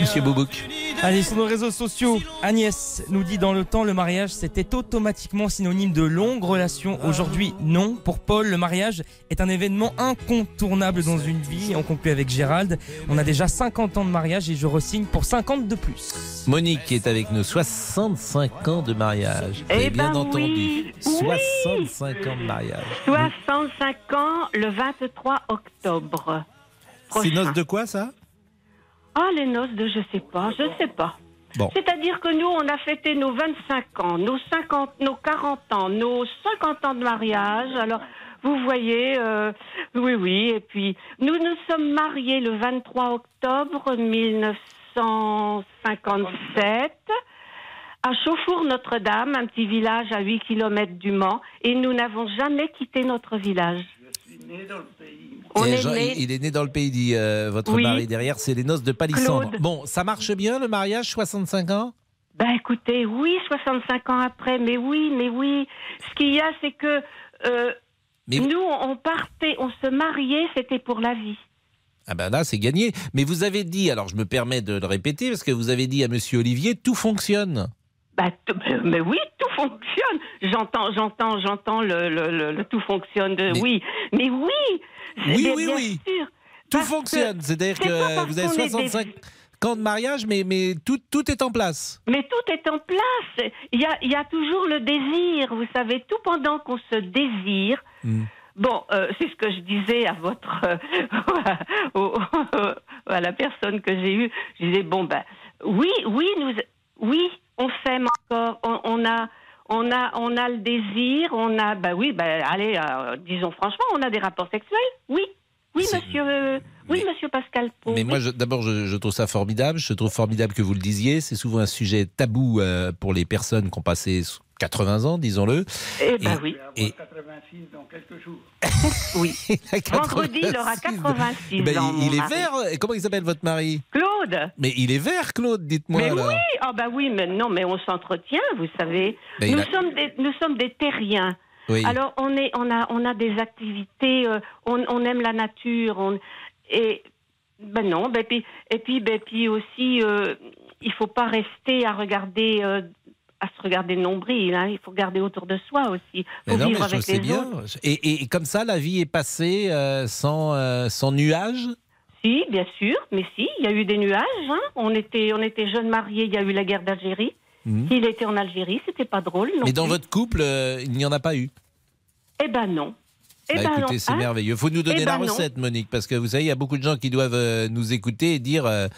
Monsieur Boubouk. Allez, sur nos réseaux sociaux, Agnès nous dit dans le temps, le mariage c'était automatiquement synonyme de longue relation. Aujourd'hui, non. Pour Paul, le mariage est un événement incontournable dans une vie. Et on conclut avec Gérald. On a déjà 50 ans de mariage et je resigne pour 50 de plus. Monique qui est avec nous, 65 ans de mariage. Avez Eh bien ben entendu. oui, 65 ans de mariage. 65 ans le 23 octobre. C'est noces de quoi ça? Ah, les noces de je sais pas, je sais pas. Bon. C'est-à-dire que nous, on a fêté nos 25 ans, nos 50, nos 40 ans, nos 50 ans de mariage. Alors, vous voyez, euh, oui, oui. Et puis, nous nous sommes mariés le 23 octobre 1957 à Chauffour-Notre-Dame, un petit village à 8 km du Mans. Et nous n'avons jamais quitté notre village. On Et est Jean- né- il, est né dans le pays, dit euh, votre Oui. mari derrière, c'est les noces de Palissandre. Claude. Bon, ça marche bien le mariage, 65 ans? Ben écoutez, oui, 65 ans après, mais oui, mais oui. Ce qu'il y a, c'est que euh, nous, on partait, on se mariait, c'était pour la vie. Ah ben là, c'est gagné. Mais vous avez dit, alors je me permets de le répéter, parce que vous avez dit à Monsieur Olivier, tout fonctionne. Ben, mais oui, tout fonctionne. J'entends, j'entends, j'entends le, le, le- le tout fonctionne. De, Oui, mais oui. Oui, oui, bien oui. sûr. Tout fonctionne. C'est-à-dire c'est que vous avez qu'on est des- 65 ans de mariage, mais, mais tout, tout est en place. Mais tout est en place. Il y a, il y a toujours le désir, vous savez, tout pendant qu'on se désire. Bon, euh, c'est ce que je disais à votre, euh, au- à la personne que j'ai eue. Je disais bon ben, oui, oui, nous, oui, on s'aime encore. On, on a, on a, on a le désir. On a, ben oui, ben allez, euh, disons franchement, on a des rapports sexuels. Oui, oui, monsieur, euh, oui, monsieur Pascal Pau. Mais moi, d'abord, je, je trouve ça formidable. Je trouve formidable que vous le disiez. C'est souvent un sujet tabou euh, pour les personnes qui ont passé 80 ans, disons-le. Eh ben oui. Et, 86 dans quelques jours. oui. Vendredi, il aura 86 Ben, ans. il, est mari. vert. Et Comment il s'appelle votre mari? Claude. Mais il est vert, Claude, dites-moi Mais alors. oui, ah bah oui, mais non, mais on s'entretient, vous savez. Il nous a- sommes des, nous sommes des terriens. Oui. Alors on est, on a, on a des activités, euh, on, on aime la nature, on, et ben non, ben puis, et puis, ben puis aussi, euh, il faut pas rester à regarder. euh, à se regarder le nombril, hein. il faut regarder autour de soi aussi. Mais non, vivre avec les bien. autres. Et, et comme ça, la vie est passée euh, sans, euh, sans nuages? Si, bien sûr, mais si, il y a eu des nuages. hein. On était, on était jeunes mariés. Il y a eu la guerre d'Algérie. Mhm. S'il était en Algérie, c'était pas drôle. Non Mais dans plus. votre couple, euh, il n'y en a pas eu? Eh ben non. Eh Bah, ben écoutez, c'est Hein merveilleux. faut nous donner Eh la ben non. recette, Monique, parce que vous savez, il y a beaucoup de gens qui doivent euh, nous écouter et dire. euh,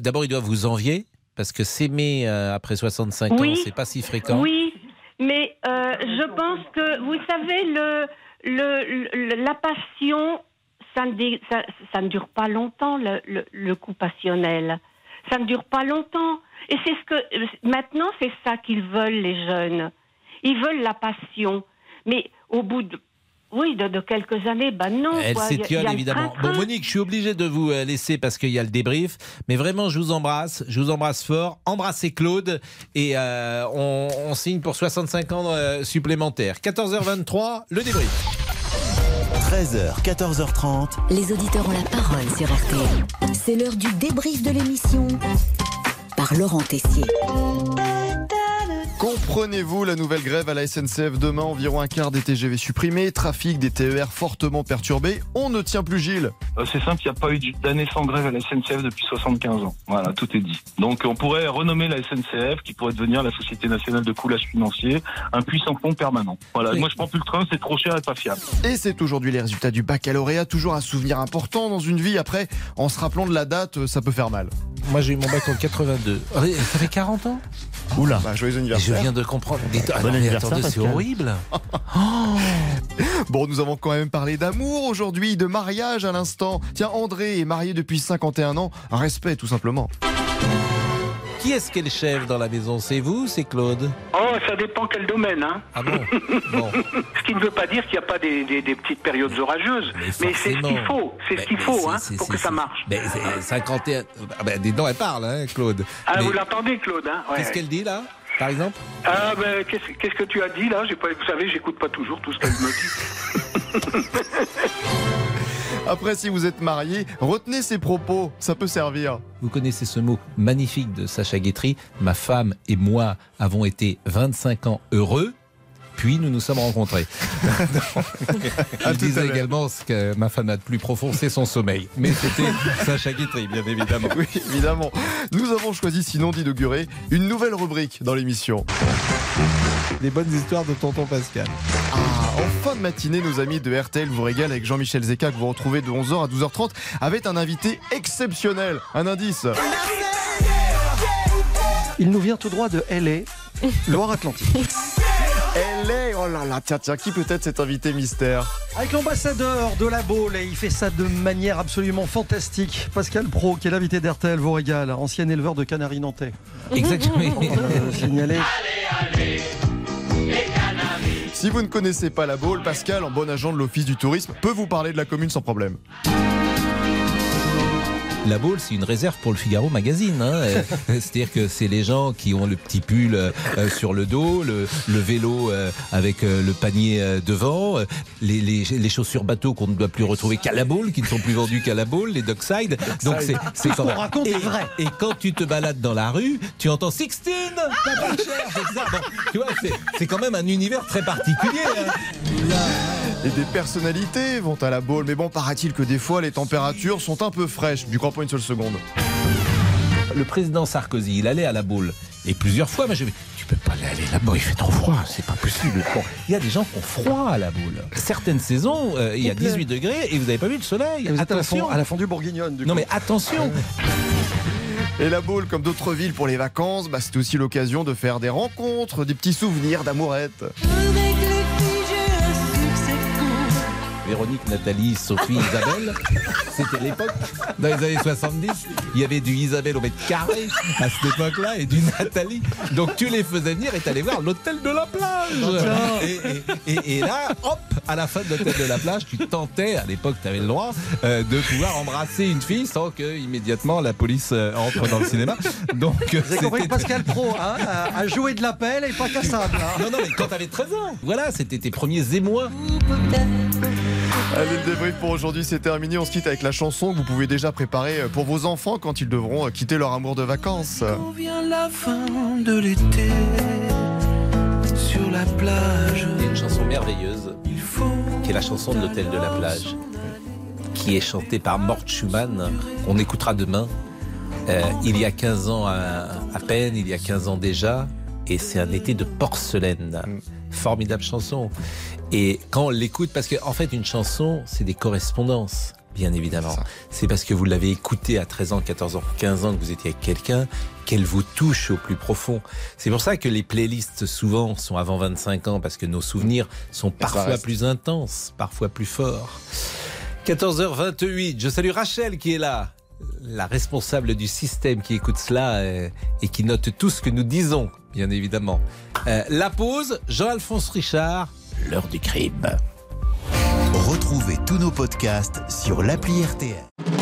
D'abord, ils doivent vous envier, parce que s'aimer euh, après 65 ans, Oui. c'est pas si fréquent. Oui, mais euh, je pense que vous savez le, le, le- la passion, ça ne, dé- ça, ça ne dure pas longtemps le, le, le coup passionnel. Ça ne dure pas longtemps. Et c'est ce que maintenant c'est ça qu'ils veulent les jeunes. Ils veulent la passion, mais au bout de oui, de, de quelques années, bah non. Elle s'étiole évidemment. Bon, Monique, je suis obligé de vous euh, laisser parce qu'il y a le débrief. Mais vraiment, je vous embrasse. Je vous embrasse fort. Embrassez Claude. Et euh, on, on signe pour 65 ans euh, supplémentaires. 14h23, le débrief. 13h, 14h30. Les auditeurs ont la parole sur RTL. C'est l'heure du débrief de l'émission par Laurent Tessier. Comprenez-vous la nouvelle grève à la SNCF demain Environ un quart des TGV supprimés, trafic des TER fortement perturbé. On ne tient plus Gilles. Euh, C'est simple, il n'y a pas eu d'année sans grève à la SNCF depuis 75 ans. Voilà, tout est dit. Donc on pourrait renommer la SNCF, qui pourrait devenir la Société nationale de coulage financier, un puissant pont permanent. Voilà, moi je prends plus le train, c'est trop cher et pas fiable. Et c'est aujourd'hui les résultats du baccalauréat, toujours un souvenir important dans une vie. Après, en se rappelant de la date, euh, ça peut faire mal. Moi, j'ai eu mon bac en 82. Ah, Ça fait 40 ans Oula, bah, joyeux anniversaire. Viens de comprendre. Ah, Bon non, mais anniversaire, attendez, c'est horrible. Bon, nous avons quand même parlé d'amour aujourd'hui, de mariage à l'instant. Tiens, André est marié depuis 51 ans. Respect, tout simplement. Qui est-ce qui est le chef dans la maison? C'est vous ou c'est Claude? Oh, ça dépend quel domaine. Hein. Ah bon? Bon. Ce qui ne veut pas dire qu'il n'y a pas des, des- des petites périodes orageuses. Mais, c'est ce qu'il faut. C'est ce qu'il faut hein, pour que ça marche. Mais c'est 51. Ah ben, dis donc, elle parle, hein, Claude. Ah, Mais vous l'entendez, Claude hein Ouais, Qu'est-ce ouais. qu'elle dit là, par exemple Ah, ben, qu'est-ce qu'est-ce que tu as dit là? J'ai pas, Vous savez, j'écoute pas toujours tout ce qu'elle me dit. Après, si vous êtes marié, retenez ses propos, ça peut servir. Vous connaissez ce mot magnifique de Sacha Guitry. Ma femme et moi avons été 25 ans heureux. Puis nous nous sommes rencontrés. Il disait également ce que ma femme a de plus profond, c'est son sommeil. Mais c'était Sacha Guitry, bien évidemment. Oui, évidemment. Nous avons choisi sinon d'inaugurer une nouvelle rubrique dans l'émission. Les bonnes histoires de tonton Pascal. Ah, en fin de matinée, nos amis de RTL vous régalent avec Jean-Michel Zeka que vous retrouvez de 11h à 12h30 avec un invité exceptionnel. Un indice. Il nous vient tout droit de LA, Loire-Atlantique. Est, oh là là, tiens, tiens, qui peut être cet invité mystère Avec l'ambassadeur de la Baule, et il fait ça de manière absolument fantastique. Pascal Pro, qui est l'invité d'RTL, vous régale, ancien éleveur de canaris nantais. Exactement. Euh, signalé. Si vous ne connaissez pas la Baule, Pascal, en bon agent de l'Office du tourisme, peut vous parler de la commune sans problème. La Baule, c'est une réserve pour le Figaro Magazine. hein. C'est-à-dire que c'est les gens qui ont le petit pull euh, euh, sur le dos, le, le vélo euh, avec euh, le panier devant, les, les- les chaussures bateau qu'on ne doit plus retrouver qu'à la Baule, qui ne sont plus vendues qu'à la Baule, les Dockside. Donc c'est c'est quand même- raconte et, est vrai. et quand tu te balades dans la rue, tu entends c'est ça. Bon, tu vois, c'est- c'est quand même un univers très particulier. hein. Et des personnalités vont à la Baule, mais bon, paraît-il que des fois les températures sont un peu fraîches. Du pas une seule seconde. Le président Sarkozy, il allait à la boule. Et plusieurs fois, moi, je vais. Tu peux pas aller là-bas, il fait trop froid, c'est pas possible. Bon, il y a des gens qui ont froid à la boule. Certaines saisons, euh, il y a Il pleut. 18 degrés et vous n'avez pas vu le soleil. Et vous êtes à la, Attention. fond- à la fondue bourguignonne, du Non mais attention Et la Baule, comme d'autres villes pour les vacances, bah, c'est aussi l'occasion de faire des rencontres, des petits souvenirs d'amourette. Véronique, Nathalie, Sophie, Isabelle, c'était l'époque. Dans les années 70, il y avait du Isabelle au mètre carré à cette époque-là et du Nathalie. Donc tu les faisais venir et t'allais voir l'hôtel de la plage. Et, et- et- et là, hop, à la fin de l'hôtel de la plage, tu tentais, à l'époque tu avais le droit, euh, de pouvoir embrasser une fille sans que immédiatement la police euh, entre dans le cinéma. Donc Vous avez compris Pascal Pro hein, a, a joué de l'appel et pas cassable. hein. Non, non, mais quand t'avais 13 ans, voilà, c'était tes premiers émois. Allez, le débrief pour aujourd'hui, c'est terminé. On se quitte avec la chanson que vous pouvez déjà préparer pour vos enfants quand ils devront quitter leur amour de vacances. Vient la fin de l'été sur la plage? Il y a une chanson merveilleuse qui est la chanson de l'hôtel de la plage, qui est chantée par Mort Schumann, qu'on écoutera demain. Euh, il y a 15 ans à, à peine, il y a 15 ans déjà, et c'est un été de porcelaine. Formidable chanson. Et quand on l'écoute, parce qu'en en fait une chanson, c'est des correspondances. Bien évidemment. C'est parce que vous l'avez écoutée à 13 ans, 14 ans, 15 ans que vous étiez avec quelqu'un qu'elle vous touche au plus profond. C'est pour ça que les playlists souvent sont avant 25 ans parce que nos souvenirs sont parfois plus intenses, parfois plus forts. 14h28, je salue Rachel qui est là, la responsable du système qui écoute cela euh, et qui note tout ce que nous disons, bien évidemment. Euh, la pause, Jean-Alphonse Richard, l'heure du crime. Retrouvez tous nos podcasts sur l'appli RTL.